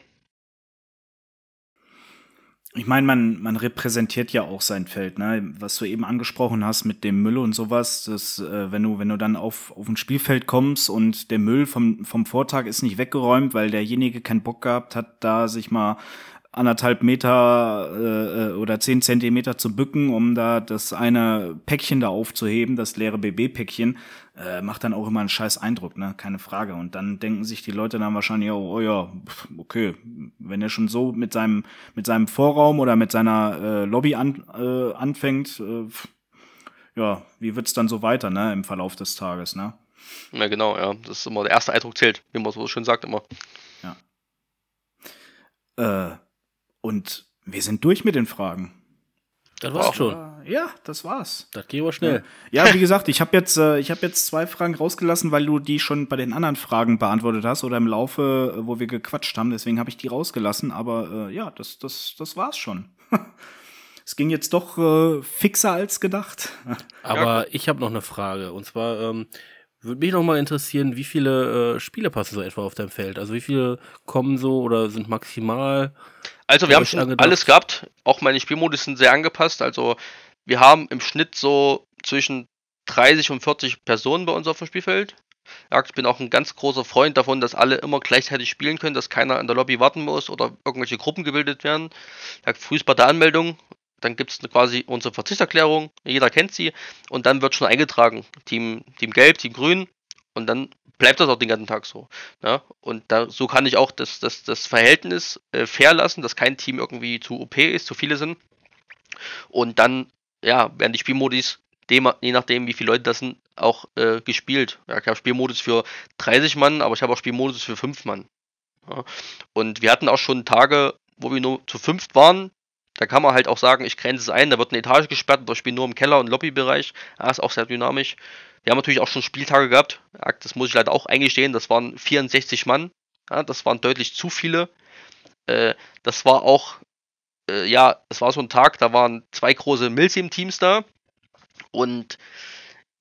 Ich meine, man, man repräsentiert ja auch sein Feld, ne? Was du eben angesprochen hast mit dem Müll und sowas, dass, äh, wenn du, wenn du dann auf, auf ein Spielfeld kommst und der Müll vom, vom Vortag ist nicht weggeräumt, weil derjenige keinen Bock gehabt hat, da sich mal anderthalb Meter äh, äh, oder zehn Zentimeter zu bücken, um da das eine Päckchen da aufzuheben, das leere BB-Päckchen, äh, macht dann auch immer einen scheiß Eindruck, ne? Keine Frage. Und dann denken sich die Leute dann wahrscheinlich, oh, oh ja, okay, wenn er schon so mit seinem, mit seinem Vorraum oder mit seiner äh, Lobby an, äh, anfängt, äh, ja, wie wird's dann so weiter, ne, im Verlauf des Tages, ne? Ja, genau, ja. Das ist immer der erste Eindruck zählt, wie man so schön sagt immer. Ja. Äh, und wir sind durch mit den Fragen. Das war's schon. Ja, das war's. Das geht aber schnell. Ja, wie gesagt, ich habe jetzt, äh, ich habe jetzt zwei Fragen rausgelassen, weil du die schon bei den anderen Fragen beantwortet hast oder im Laufe, äh, wo wir gequatscht haben. Deswegen habe ich die rausgelassen. Aber äh, ja, das, das, das war's schon. es ging jetzt doch äh, fixer als gedacht. Aber ich habe noch eine Frage. Und zwar ähm, würde mich noch mal interessieren, wie viele äh, Spiele passen so etwa auf deinem Feld? Also wie viele kommen so oder sind maximal? Also wir haben schon angedacht. alles gehabt. Auch meine Spielmodus sind sehr angepasst. Also wir haben im Schnitt so zwischen 30 und 40 Personen bei uns auf dem Spielfeld. Ja, ich bin auch ein ganz großer Freund davon, dass alle immer gleichzeitig spielen können, dass keiner in der Lobby warten muss oder irgendwelche Gruppen gebildet werden. Früh bei der Anmeldung, dann gibt es quasi unsere Verzichterklärung, jeder kennt sie und dann wird schon eingetragen, Team, Team Gelb, Team Grün und dann bleibt das auch den ganzen Tag so. Ja? Und da, so kann ich auch das, das, das Verhältnis äh, fair lassen, dass kein Team irgendwie zu OP ist, zu viele sind. Und dann, ja, werden die Spielmodis, dem, je nachdem, wie viele Leute das sind, auch äh, gespielt. Ja, ich habe Spielmodus für 30 Mann, aber ich habe auch Spielmodus für 5 Mann. Ja. Und wir hatten auch schon Tage, wo wir nur zu fünft waren. Da kann man halt auch sagen, ich grenze es ein, da wird eine Etage gesperrt, wir spielen nur im Keller- und Lobbybereich. Ja, ist auch sehr dynamisch. Wir haben natürlich auch schon Spieltage gehabt. Ja, das muss ich leider auch eingestehen. Das waren 64 Mann. Ja, das waren deutlich zu viele. Äh, das war auch, äh, ja, es war so ein Tag, da waren zwei große Milsim-Teams da. Und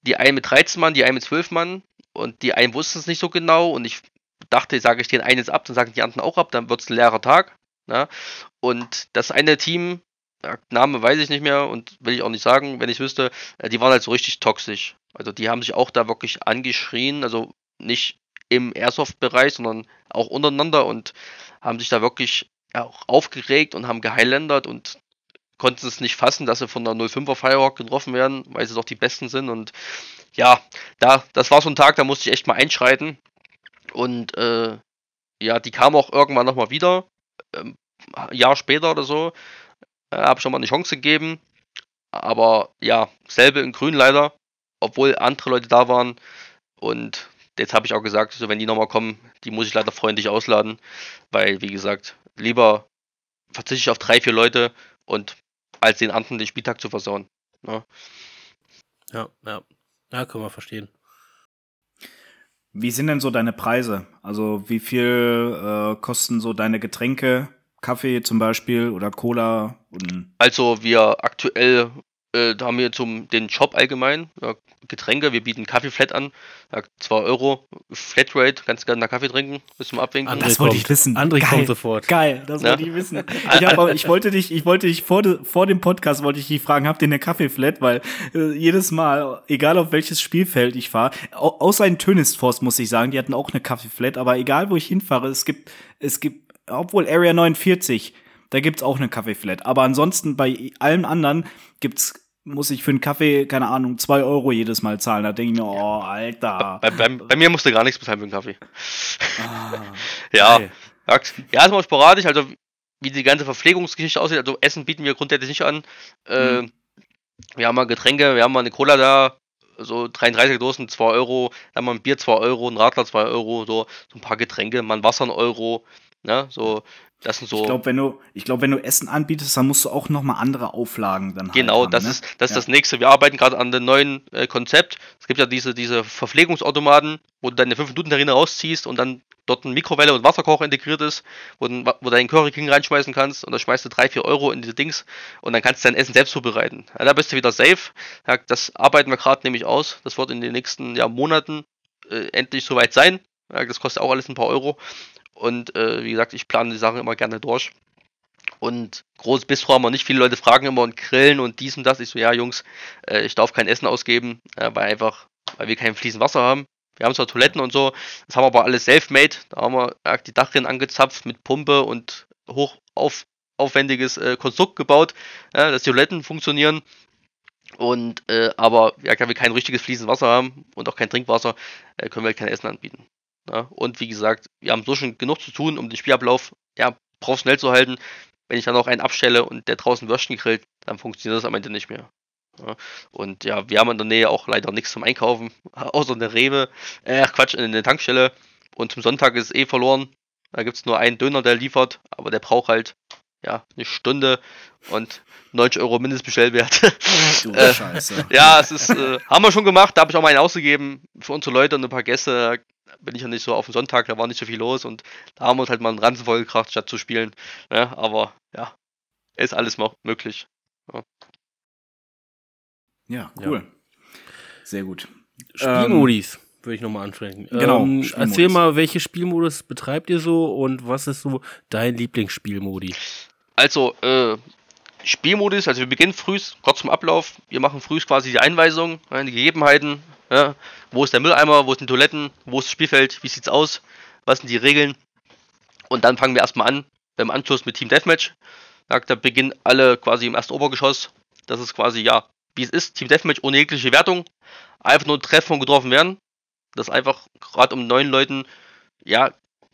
die einen mit 13 Mann, die einen mit 12 Mann. Und die einen wussten es nicht so genau. Und ich dachte, sage ich den einen jetzt ab, dann sagen die anderen auch ab, dann wird es ein leerer Tag. Ja? Und das eine Team, Name weiß ich nicht mehr und will ich auch nicht sagen, wenn ich wüsste, äh, die waren halt so richtig toxisch. Also die haben sich auch da wirklich angeschrien, also nicht im Airsoft-Bereich, sondern auch untereinander und haben sich da wirklich auch aufgeregt und haben gehighlandert und konnten es nicht fassen, dass sie von der 05er Firehawk getroffen werden, weil sie doch die Besten sind und ja, da, das war so ein Tag, da musste ich echt mal einschreiten und äh, ja, die kam auch irgendwann nochmal wieder, ähm, ein Jahr später oder so, äh, habe schon mal eine Chance gegeben, aber ja, selbe in Grün leider, obwohl andere Leute da waren. Und jetzt habe ich auch gesagt, so wenn die nochmal kommen, die muss ich leider freundlich ausladen, weil, wie gesagt, lieber verzichte ich auf drei, vier Leute und als den anderen den Spieltag zu versauen. Ne? Ja, ja. Ja, können wir verstehen. Wie sind denn so deine Preise? Also wie viel äh, kosten so deine Getränke? Kaffee zum Beispiel oder Cola? also wir aktuell äh, da haben wir zum den Shop allgemein ja, Getränke. Wir bieten Kaffeeflat an. Ja, 2 Euro Flatrate. Kannst gerne Kaffee trinken bis zum Abwinken. das wollte ich wissen. André Geil. kommt sofort. Geil, das wollte ich wissen. Ich, hab, ich, wollte dich, ich wollte dich vor, de, vor dem Podcast wollte ich dich fragen, habt ihr eine Kaffeeflat? Weil äh, jedes Mal, egal auf welches Spielfeld ich fahre, außer in Tönistforst muss ich sagen, die hatten auch eine Kaffeeflat, aber egal wo ich hinfahre, es gibt, es gibt, obwohl Area 49, da gibt's auch eine Kaffeeflat. Aber ansonsten bei allen anderen gibt's muss ich für einen Kaffee, keine Ahnung, zwei Euro jedes Mal zahlen. Da denke ich mir, oh, Alter. Bei, bei, bei mir musste gar nichts bezahlen für einen Kaffee. Ah, ja, ja, ist mal sporadisch, also wie die ganze Verpflegungsgeschichte aussieht. Also Essen bieten wir grundsätzlich nicht an. Äh, mhm. Wir haben mal Getränke, wir haben mal eine Cola da, so 33 Dosen, 2 Euro, dann mal ein Bier 2 Euro, ein Radler 2 Euro, so, so ein paar Getränke, mal ein Wasser ein Euro, ne, so, das sind so. Ich glaube, wenn du, ich glaube, wenn du Essen anbietest, dann musst du auch noch mal andere Auflagen dann Genau, halt haben, das ne? ist, das ja. ist das nächste. Wir arbeiten gerade an dem neuen äh, Konzept. Es gibt ja diese, diese Verpflegungsautomaten, wo du deine 5 Minuten darin rausziehst und dann dort ein Mikrowelle und Wasserkocher integriert ist, wo, du, wo du deinen Curry King reinschmeißen kannst und da schmeißt du 3, 4 Euro in diese Dings und dann kannst du dein Essen selbst zubereiten. Ja, da bist du wieder safe. Ja, das arbeiten wir gerade nämlich aus. Das wird in den nächsten ja, Monaten äh, endlich soweit sein. Das kostet auch alles ein paar Euro. Und äh, wie gesagt, ich plane die Sachen immer gerne durch. Und großes Bistro haben wir nicht. Viele Leute fragen immer und grillen und dies und das. Ich so, ja, Jungs, äh, ich darf kein Essen ausgeben, äh, weil einfach, weil wir kein fließend Wasser haben. Wir haben zwar Toiletten und so, das haben wir aber alles self-made. Da haben wir äh, die Dachrinnen angezapft mit Pumpe und hoch auf, aufwendiges äh, Konstrukt gebaut, dass die Toiletten funktionieren. Und äh, aber ja, wir kein richtiges fließendes Wasser haben und auch kein Trinkwasser, äh, können wir halt kein Essen anbieten. Ja, und wie gesagt, wir haben so schon genug zu tun, um den Spielablauf ja, professionell zu halten. Wenn ich dann noch einen abstelle und der draußen Würstchen grillt, dann funktioniert das am Ende nicht mehr. Ja, und ja, wir haben in der Nähe auch leider nichts zum Einkaufen, außer eine Rewe, äh, Quatsch, in der Tankstelle. Und zum Sonntag ist es eh verloren. Da gibt es nur einen Döner, der liefert, aber der braucht halt ja, eine Stunde und 90 Euro Mindestbestellwert. Du äh, Scheiße. ja, es ist, äh, haben wir schon gemacht, da habe ich auch mal einen ausgegeben für unsere Leute und ein paar Gäste bin ich ja nicht so auf dem Sonntag, da war nicht so viel los und da haben wir uns halt mal einen Ranzen vollgekracht, statt zu spielen. Ne? Aber ja, ist alles noch möglich. Ja, ja cool. Ja. Sehr gut. Spielmodis ähm, würde ich nochmal ansprechen. Genau. Ähm, erzähl mal, welche Spielmodus betreibt ihr so und was ist so dein Lieblingsspielmodi? Also, äh, Spielmodus, also wir beginnen früh, kurz zum Ablauf, wir machen früh quasi die Einweisung, die Gegebenheiten, ja, wo ist der Mülleimer, wo sind die Toiletten, wo ist das Spielfeld, wie sieht's aus, was sind die Regeln. Und dann fangen wir erstmal an, im Anschluss mit Team Deathmatch. Da beginnen alle quasi im ersten Obergeschoss. Das ist quasi, ja, wie es ist, Team Deathmatch ohne jegliche Wertung. Einfach nur Treffung getroffen werden. Das einfach gerade um neun Leuten, ja,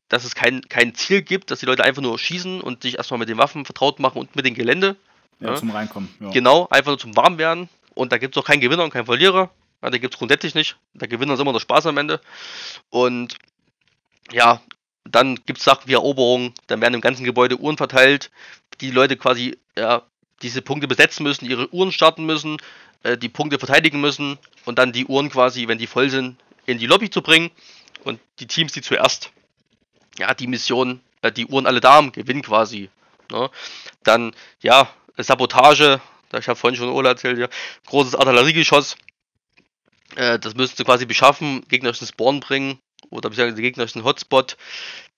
dass es kein, kein Ziel gibt, dass die Leute einfach nur schießen und sich erstmal mit den Waffen vertraut machen und mit dem Gelände. Ja, ja. zum Reinkommen. Ja. Genau, einfach nur zum Warmwerden. Und da gibt es auch keinen Gewinner und keinen Verlierer. Ja, den gibt es grundsätzlich nicht. Der Gewinner ist immer der Spaß am Ende. Und ja, dann gibt es Sachen wie Eroberung, dann werden im ganzen Gebäude Uhren verteilt, die Leute quasi ja, diese Punkte besetzen müssen, ihre Uhren starten müssen, äh, die Punkte verteidigen müssen und dann die Uhren quasi, wenn die voll sind, in die Lobby zu bringen. Und die Teams, die zuerst ja, die Mission, äh, die Uhren alle da haben, gewinnen quasi. Ne? Dann, ja, Sabotage, ich habe vorhin schon Ola erzählt, ja, großes Artilleriegeschoss, äh, das müssen sie quasi beschaffen, gegnerischen Spawn bringen oder beziehungsweise gegnerischen Hotspot.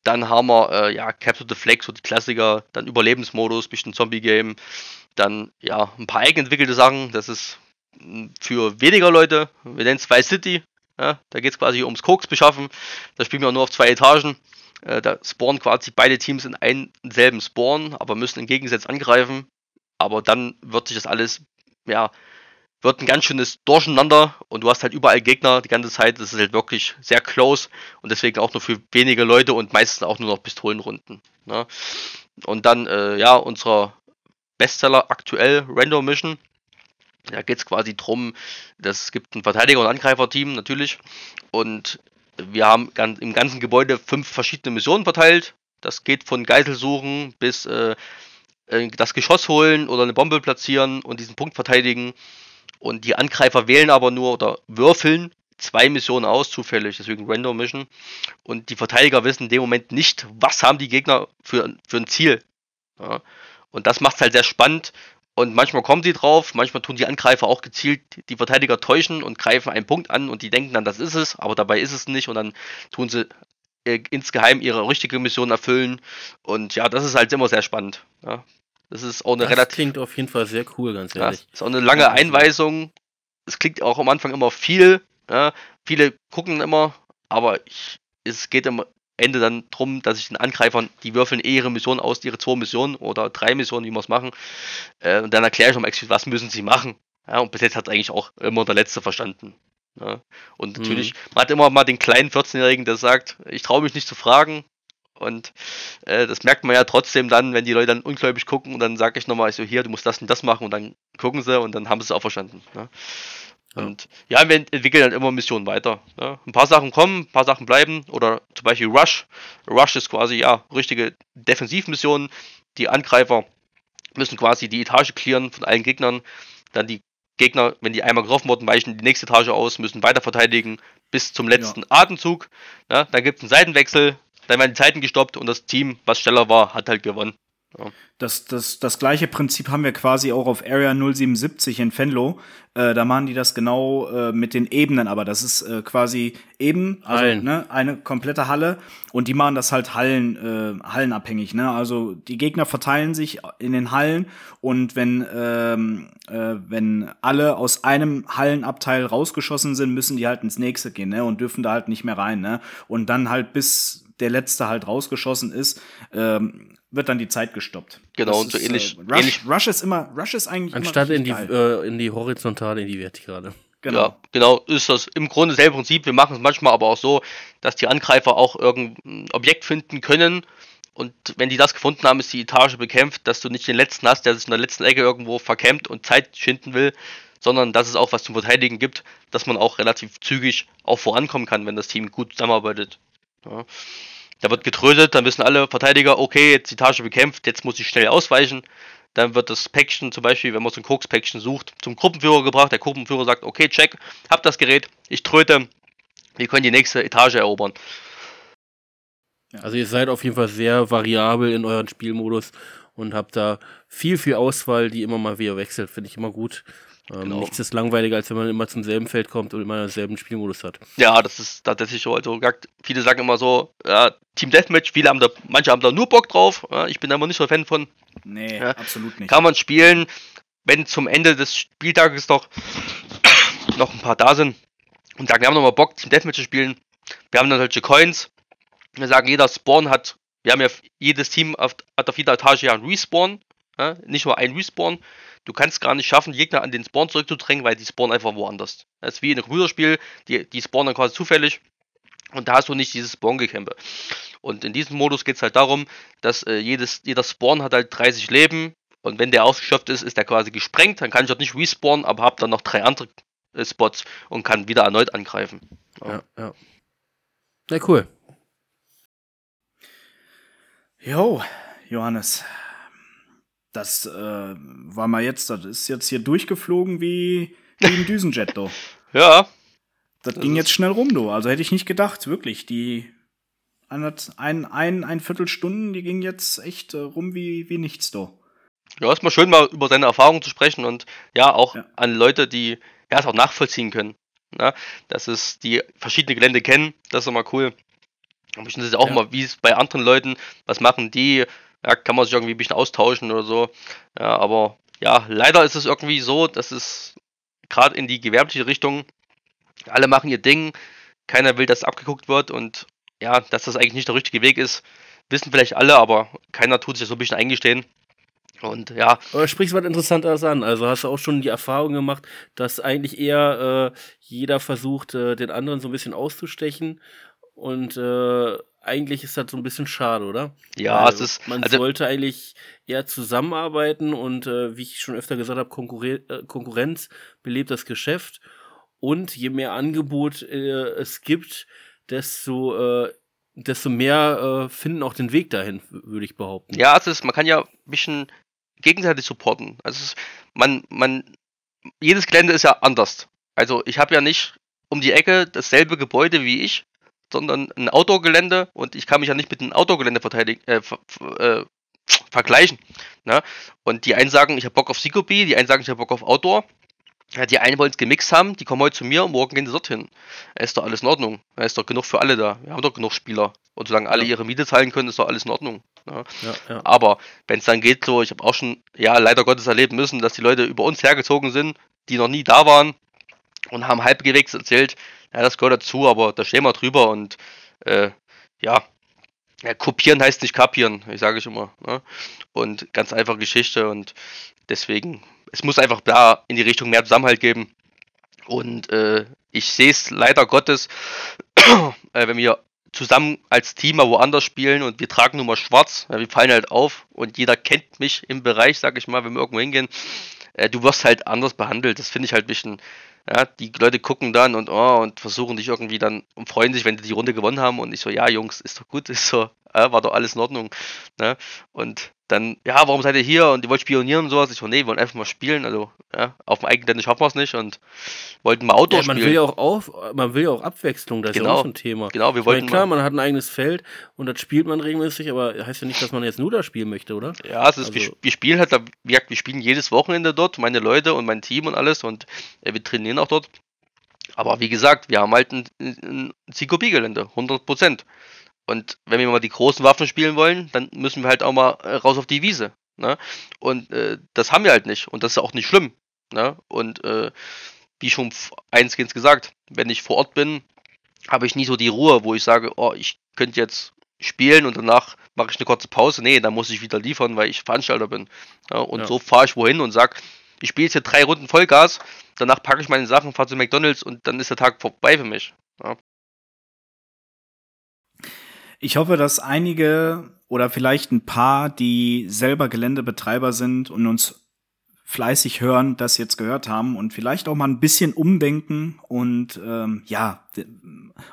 Dann haben wir, äh, ja, Capture the Flag, so die Klassiker, dann Überlebensmodus, bisschen Zombie-Game, dann, ja, ein paar eigenentwickelte Sachen, das ist hm, für weniger Leute, wir nennen es Vice City, ja, da geht es quasi ums Koks beschaffen, da spielen wir nur auf zwei Etagen, äh, da spawnen quasi beide Teams in einen selben Spawn, aber müssen im Gegensatz angreifen, aber dann wird sich das alles, ja, wird ein ganz schönes Durcheinander und du hast halt überall Gegner die ganze Zeit. Das ist halt wirklich sehr close und deswegen auch nur für wenige Leute und meistens auch nur noch Pistolenrunden. Ne? Und dann, äh, ja, unserer Bestseller aktuell, Random Mission. Da geht es quasi drum, es gibt ein Verteidiger- und Angreiferteam natürlich und wir haben im ganzen Gebäude fünf verschiedene Missionen verteilt. Das geht von Geiselsuchen bis äh, äh, das Geschoss holen oder eine Bombe platzieren und diesen Punkt verteidigen. Und die Angreifer wählen aber nur oder würfeln zwei Missionen aus, zufällig, deswegen Random Mission. Und die Verteidiger wissen in dem Moment nicht, was haben die Gegner für, für ein Ziel. Ja. Und das macht es halt sehr spannend. Und manchmal kommen sie drauf, manchmal tun die Angreifer auch gezielt die Verteidiger täuschen und greifen einen Punkt an und die denken dann, das ist es, aber dabei ist es nicht und dann tun sie äh, insgeheim ihre richtige Mission erfüllen. Und ja, das ist halt immer sehr spannend. Ja. Das ist auch eine das relativ. klingt auf jeden Fall sehr cool, ganz ehrlich. Ja, ist auch eine lange Einweisung. Es klingt auch am Anfang immer viel. Ja. Viele gucken immer, aber ich, es geht am Ende dann darum, dass ich den Angreifern, die würfeln eh ihre Mission aus, ihre zwei Missionen oder drei Missionen, wie wir es machen. Äh, und dann erkläre ich nochmal, was müssen sie machen. Ja, und bis jetzt hat es eigentlich auch immer der Letzte verstanden. Ja. Und natürlich, mhm. man hat immer mal den kleinen 14-Jährigen, der sagt, ich traue mich nicht zu fragen, und äh, das merkt man ja trotzdem dann, wenn die Leute dann ungläubig gucken und dann sage ich nochmal, ich so, hier, du musst das und das machen und dann gucken sie und dann haben sie es auch verstanden. Ne? Und ja, wir entwickeln dann immer Missionen weiter. Ne? Ein paar Sachen kommen, ein paar Sachen bleiben oder zum Beispiel Rush. Rush ist quasi, ja, richtige Defensivmissionen. Die Angreifer müssen quasi die Etage clearen von allen Gegnern. Dann die Gegner, wenn die einmal getroffen wurden, weichen die nächste Etage aus, müssen weiter verteidigen bis zum letzten ja. Atemzug. Ja, dann gibt es einen Seitenwechsel, dann werden die Zeiten gestoppt und das Team, was schneller war, hat halt gewonnen. Ja. Das, das, das gleiche Prinzip haben wir quasi auch auf Area 077 in Fenlo. Äh, da machen die das genau äh, mit den Ebenen, aber das ist äh, quasi eben, also ne, eine komplette Halle und die machen das halt Hallen, äh, hallenabhängig. Ne? Also die Gegner verteilen sich in den Hallen und wenn, ähm, äh, wenn alle aus einem Hallenabteil rausgeschossen sind, müssen die halt ins nächste gehen ne? und dürfen da halt nicht mehr rein. Ne? Und dann halt bis der letzte halt rausgeschossen ist, ähm, wird dann die Zeit gestoppt. Genau, das und so ist, ähnlich, äh, Rush, ähnlich. Rush ist immer, Rush ist eigentlich Anstatt in die, äh, in die horizontale, in die vertikale. Genau. Ja, genau, ist das im Grunde selbe Prinzip. Wir machen es manchmal aber auch so, dass die Angreifer auch irgendein Objekt finden können. Und wenn die das gefunden haben, ist die Etage bekämpft, dass du nicht den letzten hast, der sich in der letzten Ecke irgendwo verkämmt und Zeit schinden will, sondern dass es auch was zum Verteidigen gibt, dass man auch relativ zügig auch vorankommen kann, wenn das Team gut zusammenarbeitet. Ja. Da wird getrödet, dann wissen alle Verteidiger, okay, jetzt die Tasche bekämpft, jetzt muss ich schnell ausweichen. Dann wird das Päckchen zum Beispiel, wenn man so ein Koks-Päckchen sucht, zum Gruppenführer gebracht. Der Gruppenführer sagt, okay, check, hab das Gerät, ich tröte, wir können die nächste Etage erobern. Also ihr seid auf jeden Fall sehr variabel in euren Spielmodus und habt da viel, viel Auswahl, die immer mal wieder wechselt, finde ich immer gut. Ähm, genau. Nichts ist langweiliger, als wenn man immer zum selben Feld kommt und immer denselben Spielmodus hat. Ja, das ist tatsächlich so. Also, viele sagen immer so, ja, Team Deathmatch, viele haben da, manche haben da nur Bock drauf. Ja, ich bin da immer nicht so Fan von. Nee, ja, absolut nicht. Kann man spielen, wenn zum Ende des Spieltages doch noch ein paar da sind und sagen, wir haben nochmal Bock, Team Deathmatch zu spielen. Wir haben dann solche Coins. Wir sagen, jeder Spawn hat, wir haben ja jedes Team auf, hat auf jeder Etage ja einen Respawn. Ja, nicht nur ein Respawn. Du kannst gar nicht schaffen, Gegner an den Spawn zurückzudrängen, weil die spawnen einfach woanders. Das ist wie in einem Computerspiel, die, die spawnen dann quasi zufällig und da hast du nicht dieses Spawn-Gekämpfe. Und in diesem Modus geht es halt darum, dass äh, jedes, jeder Spawn hat halt 30 Leben und wenn der ausgeschöpft ist, ist der quasi gesprengt. Dann kann ich dort nicht respawnen, aber habe dann noch drei andere äh, Spots und kann wieder erneut angreifen. Ja, ja. Ja, cool. Jo, Johannes. Das äh, war mal jetzt, das ist jetzt hier durchgeflogen wie, wie ein Düsenjet, do. ja. Das ging jetzt schnell rum, du. Also hätte ich nicht gedacht, wirklich. Die ein, ein, ein Viertelstunden, die ging jetzt echt äh, rum wie, wie nichts, do. Ja, ist mal schön, mal über seine Erfahrungen zu sprechen und ja, auch ja. an Leute, die ja, es auch nachvollziehen können. Na, dass es die verschiedene Gelände kennen, das ist immer cool. Aber ich das auch ja. mal, wie es bei anderen Leuten, was machen die, ja, kann man sich irgendwie ein bisschen austauschen oder so. Ja, aber ja, leider ist es irgendwie so, dass es gerade in die gewerbliche Richtung, alle machen ihr Ding, keiner will, dass abgeguckt wird und ja, dass das eigentlich nicht der richtige Weg ist, wissen vielleicht alle, aber keiner tut sich so ein bisschen eingestehen. Und ja. Aber sprichst was Interessantes an. Also hast du auch schon die Erfahrung gemacht, dass eigentlich eher äh, jeder versucht, äh, den anderen so ein bisschen auszustechen. Und äh, eigentlich ist das so ein bisschen schade, oder? Ja, Weil es ist. Man also, sollte eigentlich eher zusammenarbeiten und äh, wie ich schon öfter gesagt habe, Konkurren äh, Konkurrenz belebt das Geschäft. Und je mehr Angebot äh, es gibt, desto äh, desto mehr äh, finden auch den Weg dahin, würde ich behaupten. Ja, es ist, man kann ja ein bisschen gegenseitig supporten. Also es, man, man, jedes Gelände ist ja anders. Also ich habe ja nicht um die Ecke dasselbe Gebäude wie ich, sondern ein Outdoor-Gelände und ich kann mich ja nicht mit einem Outdoor-Gelände verteidigen, äh, äh, vergleichen. Ne? Und die einen sagen, ich habe Bock auf Sikobi, die einen sagen, ich habe Bock auf Outdoor. Ja, die einen wollen es gemixt haben, die kommen heute zu mir und morgen gehen sie dorthin. Ist doch alles in Ordnung. Da ist doch genug für alle da. Wir haben doch genug Spieler. Und solange alle ihre Miete zahlen können, ist doch alles in Ordnung. Ja. Ja, ja. Aber wenn es dann geht, so, ich habe auch schon, ja, leider Gottes erleben müssen, dass die Leute über uns hergezogen sind, die noch nie da waren und haben halbgewegs erzählt, ja, das gehört dazu, aber da stehen wir drüber und äh, ja, ja, kopieren heißt nicht kapieren, ich sage ich immer. Ne? Und ganz einfache Geschichte und deswegen es muss einfach da in die Richtung mehr Zusammenhalt geben. Und äh, ich sehe es leider Gottes, äh, wenn wir zusammen als Team mal woanders spielen und wir tragen nur mal schwarz, ja, wir fallen halt auf und jeder kennt mich im Bereich, sag ich mal, wenn wir irgendwo hingehen, äh, du wirst halt anders behandelt. Das finde ich halt ein bisschen, ja, die Leute gucken dann und oh, und versuchen dich irgendwie dann und freuen sich, wenn die die Runde gewonnen haben. Und ich so, ja Jungs, ist doch gut, ist so, äh, war doch alles in Ordnung. Ne? Und dann, ja, warum seid ihr hier und ihr wollt spionieren und sowas? Ich so, nee, wir wollen einfach mal spielen. Also, ja, auf dem eigenen Gelände schaffen wir es nicht und wollten mal Outdoor ja, man spielen. Will ja auch auf, man will ja auch Abwechslung, das genau, ist ja auch so ein Thema. Genau, wir wollten. Meine, klar, man hat ein eigenes Feld und das spielt man regelmäßig, aber heißt ja nicht, dass man jetzt nur da spielen möchte, oder? Ja, es ist, also, wir, wir, spielen halt, wir, wir spielen jedes Wochenende dort, meine Leute und mein Team und alles und äh, wir trainieren auch dort. Aber wie gesagt, wir haben halt ein, ein Zykopie-Gelände, 100 Prozent. Und wenn wir mal die großen Waffen spielen wollen, dann müssen wir halt auch mal äh, raus auf die Wiese. Ne? Und äh, das haben wir halt nicht. Und das ist auch nicht schlimm. Ne? Und äh, wie schon eingehend gesagt, wenn ich vor Ort bin, habe ich nie so die Ruhe, wo ich sage, oh, ich könnte jetzt spielen und danach mache ich eine kurze Pause. Nee, dann muss ich wieder liefern, weil ich Veranstalter bin. Ja, und ja. so fahre ich wohin und sage, ich spiele jetzt hier drei Runden Vollgas, danach packe ich meine Sachen, fahre zu McDonalds und dann ist der Tag vorbei für mich. Ja. Ich hoffe, dass einige oder vielleicht ein paar, die selber Geländebetreiber sind und uns fleißig hören, das jetzt gehört haben und vielleicht auch mal ein bisschen umdenken und ähm, ja,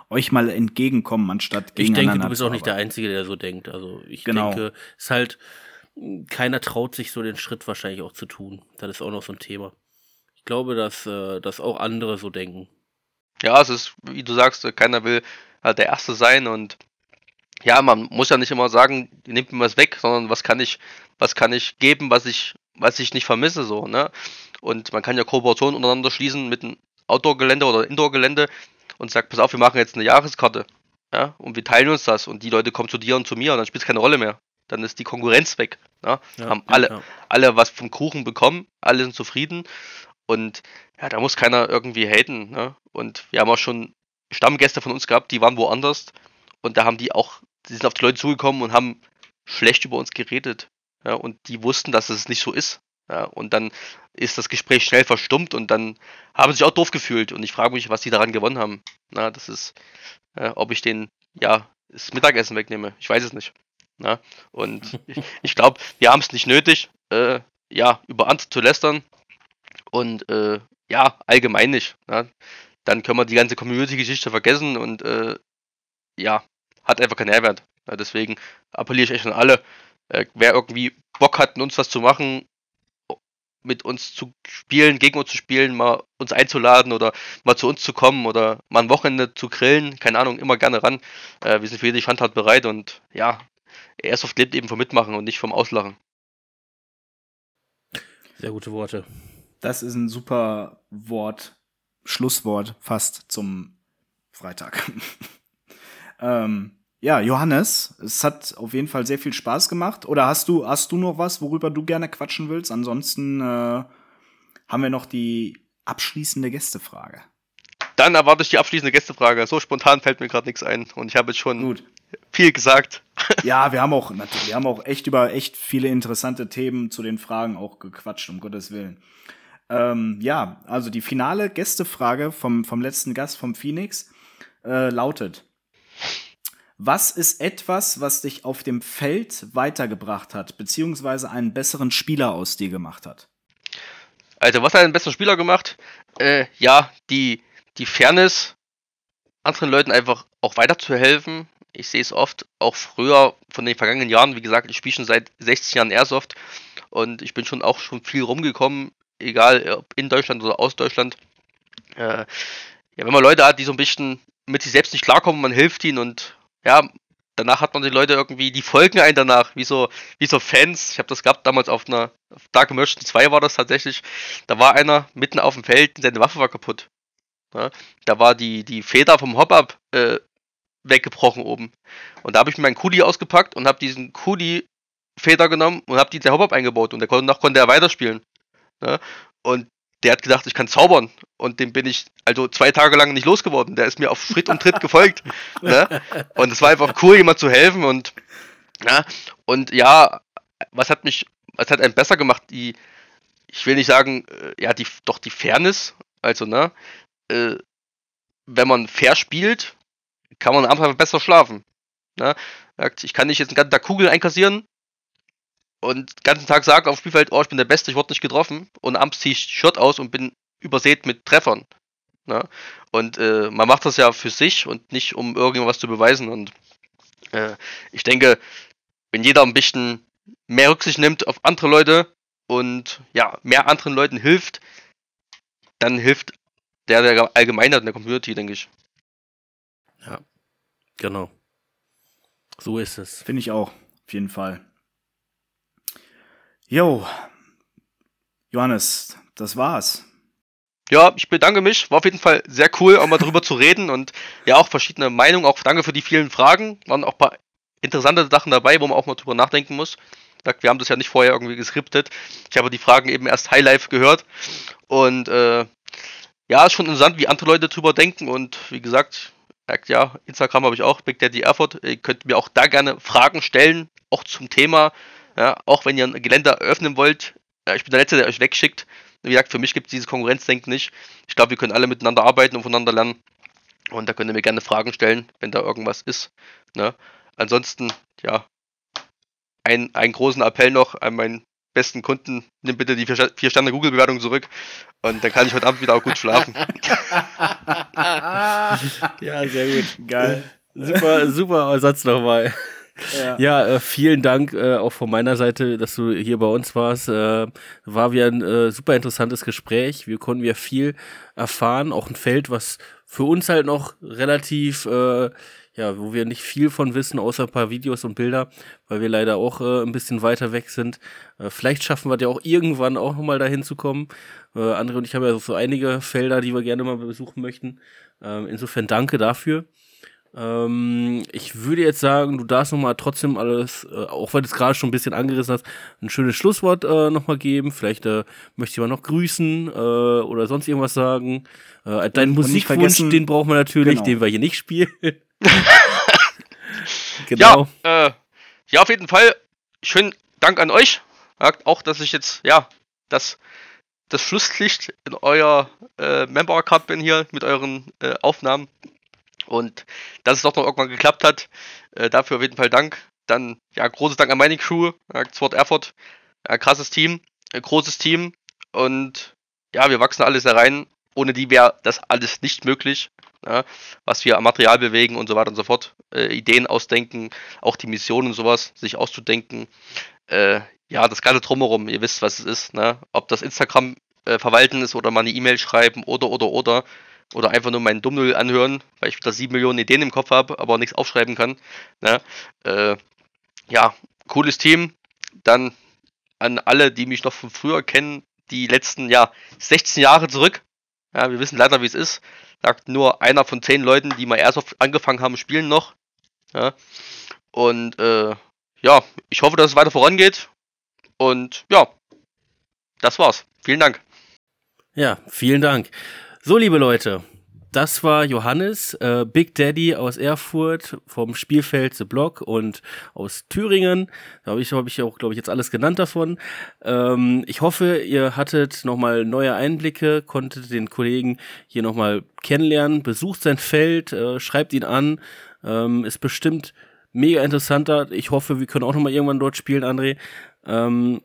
euch mal entgegenkommen, anstatt Ich denke, du bist auch nicht der Einzige, der so denkt. Also ich genau. denke, es ist halt, keiner traut sich so den Schritt wahrscheinlich auch zu tun. Das ist auch noch so ein Thema. Ich glaube, dass, äh, dass auch andere so denken. Ja, es ist, wie du sagst, keiner will halt der Erste sein und ja, man muss ja nicht immer sagen, nimmt mir was weg, sondern was kann ich, was kann ich geben, was ich, was ich nicht vermisse, so, ne? Und man kann ja Kooperationen untereinander schließen mit einem Outdoor-Gelände oder Indoor-Gelände und sagt, pass auf, wir machen jetzt eine Jahreskarte. Ja, und wir teilen uns das und die Leute kommen zu dir und zu mir und dann spielt es keine Rolle mehr. Dann ist die Konkurrenz weg. Ne? Ja, haben alle, ja. alle was vom Kuchen bekommen, alle sind zufrieden und ja, da muss keiner irgendwie haten. Ne? Und wir haben auch schon Stammgäste von uns gehabt, die waren woanders und da haben die auch, die sind auf die Leute zugekommen und haben schlecht über uns geredet. Ja, und die wussten, dass es nicht so ist. Ja, und dann ist das Gespräch schnell verstummt und dann haben sie sich auch doof gefühlt. Und ich frage mich, was die daran gewonnen haben. Na, das ist, äh, ob ich den, ja, das Mittagessen wegnehme. Ich weiß es nicht. Na, und ich, ich glaube, wir haben es nicht nötig, äh, ja, über andere zu lästern. Und äh, ja, allgemein nicht. Na? Dann können wir die ganze Community-Geschichte vergessen und äh, ja, hat einfach keinen Mehrwert. Ja, deswegen appelliere ich echt an alle, äh, wer irgendwie Bock hat, mit uns was zu machen, mit uns zu spielen, gegen uns zu spielen, mal uns einzuladen oder mal zu uns zu kommen oder mal ein Wochenende zu grillen, keine Ahnung, immer gerne ran. Äh, wir sind für jede Schandtat bereit und ja, Airsoft lebt eben vom Mitmachen und nicht vom Auslachen. Sehr gute Worte. Das ist ein super Wort, Schlusswort fast zum Freitag. ähm, ja, Johannes, es hat auf jeden Fall sehr viel Spaß gemacht. Oder hast du, hast du noch was, worüber du gerne quatschen willst? Ansonsten äh, haben wir noch die abschließende Gästefrage. Dann erwarte ich die abschließende Gästefrage. So spontan fällt mir gerade nichts ein und ich habe jetzt schon Gut. viel gesagt. Ja, wir haben auch wir haben auch echt über echt viele interessante Themen zu den Fragen auch gequatscht, um Gottes Willen. Ähm, ja, also die finale Gästefrage vom, vom letzten Gast vom Phoenix äh, lautet: was ist etwas, was dich auf dem Feld weitergebracht hat, beziehungsweise einen besseren Spieler aus dir gemacht hat? Also, was hat einen besseren Spieler gemacht? Äh, ja, die, die Fairness, anderen Leuten einfach auch weiterzuhelfen. Ich sehe es oft, auch früher von den vergangenen Jahren, wie gesagt, ich spiele schon seit 16 Jahren Airsoft und ich bin schon auch schon viel rumgekommen, egal ob in Deutschland oder aus Deutschland. Äh, ja, wenn man Leute hat, die so ein bisschen mit sich selbst nicht klarkommen, man hilft ihnen und ja, danach hat man die Leute irgendwie, die folgen einen danach, wie so, wie so Fans. Ich habe das gehabt damals auf einer auf Dark Emergency 2 war das tatsächlich. Da war einer mitten auf dem Feld und seine Waffe war kaputt. Ja, da war die, die Feder vom Hop-Up äh, weggebrochen oben. Und da habe ich mir meinen Kuli ausgepackt und habe diesen Kuli Feder genommen und habe die in der Hop-Up eingebaut und der konnte, noch konnte er weiterspielen. Ja, und der hat gedacht, ich kann zaubern. Und dem bin ich also zwei Tage lang nicht losgeworden. Der ist mir auf Schritt und Tritt gefolgt. Ne? Und es war einfach cool, jemand zu helfen. Und ja, und ja, was hat mich, was hat einen besser gemacht? Die, ich will nicht sagen, äh, ja, die, doch die Fairness. Also, ne, äh, wenn man fair spielt, kann man einfach besser schlafen. Ne? Ich kann nicht jetzt einen ganzen Tag Kugeln einkassieren, und den ganzen Tag sagen auf dem Spielfeld, oh, ich bin der Beste, ich wurde nicht getroffen. Und abends ziehe ich Shirt aus und bin übersät mit Treffern. Ne? Und äh, man macht das ja für sich und nicht, um irgendwas zu beweisen. Und äh, ich denke, wenn jeder ein bisschen mehr Rücksicht nimmt auf andere Leute und ja, mehr anderen Leuten hilft, dann hilft der der Allgemeinheit in der Community, denke ich. Ja, genau. So ist es. Finde ich auch, auf jeden Fall. Jo, Johannes, das war's. Ja, ich bedanke mich. War auf jeden Fall sehr cool, auch mal drüber zu reden und ja, auch verschiedene Meinungen. Auch danke für die vielen Fragen. Waren auch ein paar interessante Sachen dabei, wo man auch mal drüber nachdenken muss. Wir haben das ja nicht vorher irgendwie geskriptet. Ich habe die Fragen eben erst Highlife gehört. Und äh, ja, ist schon interessant, wie andere Leute drüber denken. Und wie gesagt, ja, Instagram habe ich auch, Big Daddy Erfurt. Ihr könnt mir auch da gerne Fragen stellen, auch zum Thema. Ja, auch wenn ihr ein Gelände eröffnen wollt, ja, ich bin der Letzte, der euch wegschickt. Wie gesagt, für mich gibt es dieses Konkurrenzdenken nicht. Ich glaube, wir können alle miteinander arbeiten und voneinander lernen. Und da könnt ihr mir gerne Fragen stellen, wenn da irgendwas ist. Ne? Ansonsten, ja, ein, einen großen Appell noch an meinen besten Kunden. Nimm bitte die 4-Sterne-Google-Bewertung zurück und dann kann ich heute Abend wieder auch gut schlafen. ja, sehr gut. Geil. Super, super Satz nochmal. Ja, ja äh, vielen Dank äh, auch von meiner Seite, dass du hier bei uns warst. Äh, war wieder ein äh, super interessantes Gespräch. Wir konnten ja viel erfahren, auch ein Feld, was für uns halt noch relativ, äh, ja, wo wir nicht viel von wissen, außer ein paar Videos und Bilder, weil wir leider auch äh, ein bisschen weiter weg sind. Vielleicht schaffen wir ja auch irgendwann auch nochmal dahin zu kommen. Äh, André und ich haben ja so einige Felder, die wir gerne mal besuchen möchten. Äh, insofern danke dafür. Ähm, ich würde jetzt sagen, du darfst noch mal trotzdem alles, äh, auch wenn du es gerade schon ein bisschen angerissen hast, ein schönes Schlusswort äh, noch mal geben. Vielleicht äh, möchte ich mal noch grüßen äh, oder sonst irgendwas sagen. Äh, deinen Musikwunsch, den brauchen wir natürlich, genau. den wir hier nicht spielen. genau. Ja, äh, ja, auf jeden Fall. Schönen Dank an euch. Auch, dass ich jetzt, ja, das, das Schlusslicht in euer äh, Member-Card bin hier mit euren äh, Aufnahmen. Und dass es doch noch irgendwann geklappt hat, äh, dafür auf jeden Fall Dank. Dann, ja, großes Dank an meine Crew, äh, Sword Erfurt. Ja, krasses Team, äh, großes Team. Und ja, wir wachsen alles da rein. Ohne die wäre das alles nicht möglich. Ja, was wir am Material bewegen und so weiter und so fort. Äh, Ideen ausdenken, auch die Missionen und sowas, sich auszudenken. Äh, ja, das ganze Drumherum, ihr wisst, was es ist. Ne? Ob das Instagram äh, verwalten ist oder mal eine E-Mail schreiben oder, oder, oder. Oder einfach nur meinen Dummnull anhören, weil ich wieder sieben Millionen Ideen im Kopf habe, aber nichts aufschreiben kann. Ne? Äh, ja, cooles Team. Dann an alle, die mich noch von früher kennen, die letzten, ja, 16 Jahre zurück. Ja, wir wissen leider, wie es ist. Sagt nur einer von zehn Leuten, die mal erst angefangen haben, spielen noch. Ja. Und äh, ja, ich hoffe, dass es weiter vorangeht. Und ja, das war's. Vielen Dank. Ja, vielen Dank. So, liebe Leute, das war Johannes, äh, Big Daddy aus Erfurt vom Spielfeld The Block und aus Thüringen. Da habe ich, hab ich auch, glaube ich, jetzt alles genannt davon. Ähm, ich hoffe, ihr hattet nochmal neue Einblicke, konntet den Kollegen hier nochmal kennenlernen, besucht sein Feld, äh, schreibt ihn an. Ähm, ist bestimmt mega interessanter. Ich hoffe, wir können auch nochmal irgendwann dort spielen, André. Ähm,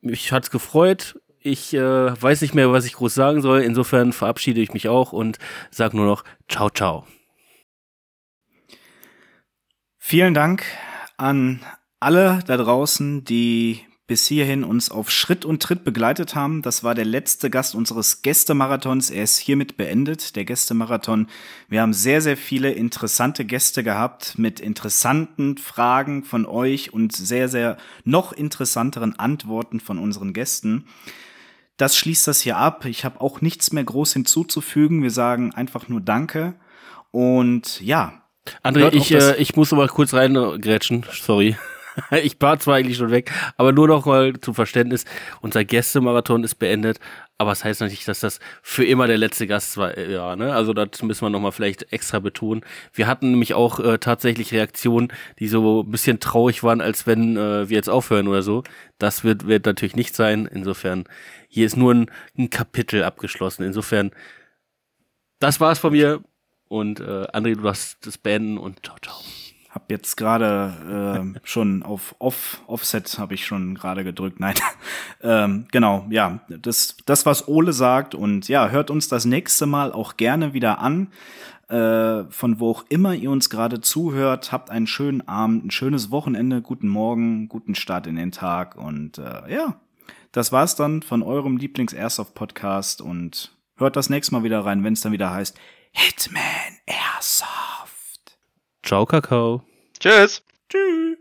mich hat's gefreut. Ich äh, weiß nicht mehr, was ich groß sagen soll. Insofern verabschiede ich mich auch und sage nur noch Ciao, ciao. Vielen Dank an alle da draußen, die bis hierhin uns auf Schritt und Tritt begleitet haben. Das war der letzte Gast unseres Gästemarathons. Er ist hiermit beendet, der Gästemarathon. Wir haben sehr, sehr viele interessante Gäste gehabt mit interessanten Fragen von euch und sehr, sehr noch interessanteren Antworten von unseren Gästen das schließt das hier ab. Ich habe auch nichts mehr groß hinzuzufügen. Wir sagen einfach nur Danke. Und ja. André, ich, äh, ich muss aber kurz reingrätschen. Sorry. ich war zwar eigentlich schon weg, aber nur noch mal zum Verständnis. Unser Gästemarathon ist beendet, aber es das heißt natürlich, dass das für immer der letzte Gast war. Äh, ja, ne? Also das müssen wir noch mal vielleicht extra betonen. Wir hatten nämlich auch äh, tatsächlich Reaktionen, die so ein bisschen traurig waren, als wenn äh, wir jetzt aufhören oder so. Das wird, wird natürlich nicht sein. Insofern, hier ist nur ein, ein Kapitel abgeschlossen. Insofern, das war's von mir. Und äh, André, du darfst das beenden und ciao, ciao. Hab jetzt gerade äh, schon auf Off, Offset habe ich schon gerade gedrückt. Nein, ähm, genau, ja, das, das was Ole sagt und ja, hört uns das nächste Mal auch gerne wieder an. Äh, von wo auch immer ihr uns gerade zuhört, habt einen schönen Abend, ein schönes Wochenende, guten Morgen, guten Start in den Tag und äh, ja, das war's dann von eurem Lieblings-Airsoft-Podcast und hört das nächste Mal wieder rein, wenn es dann wieder heißt Hitman Airsoft. Ciao, Kakao. Tschüss. Tschüss.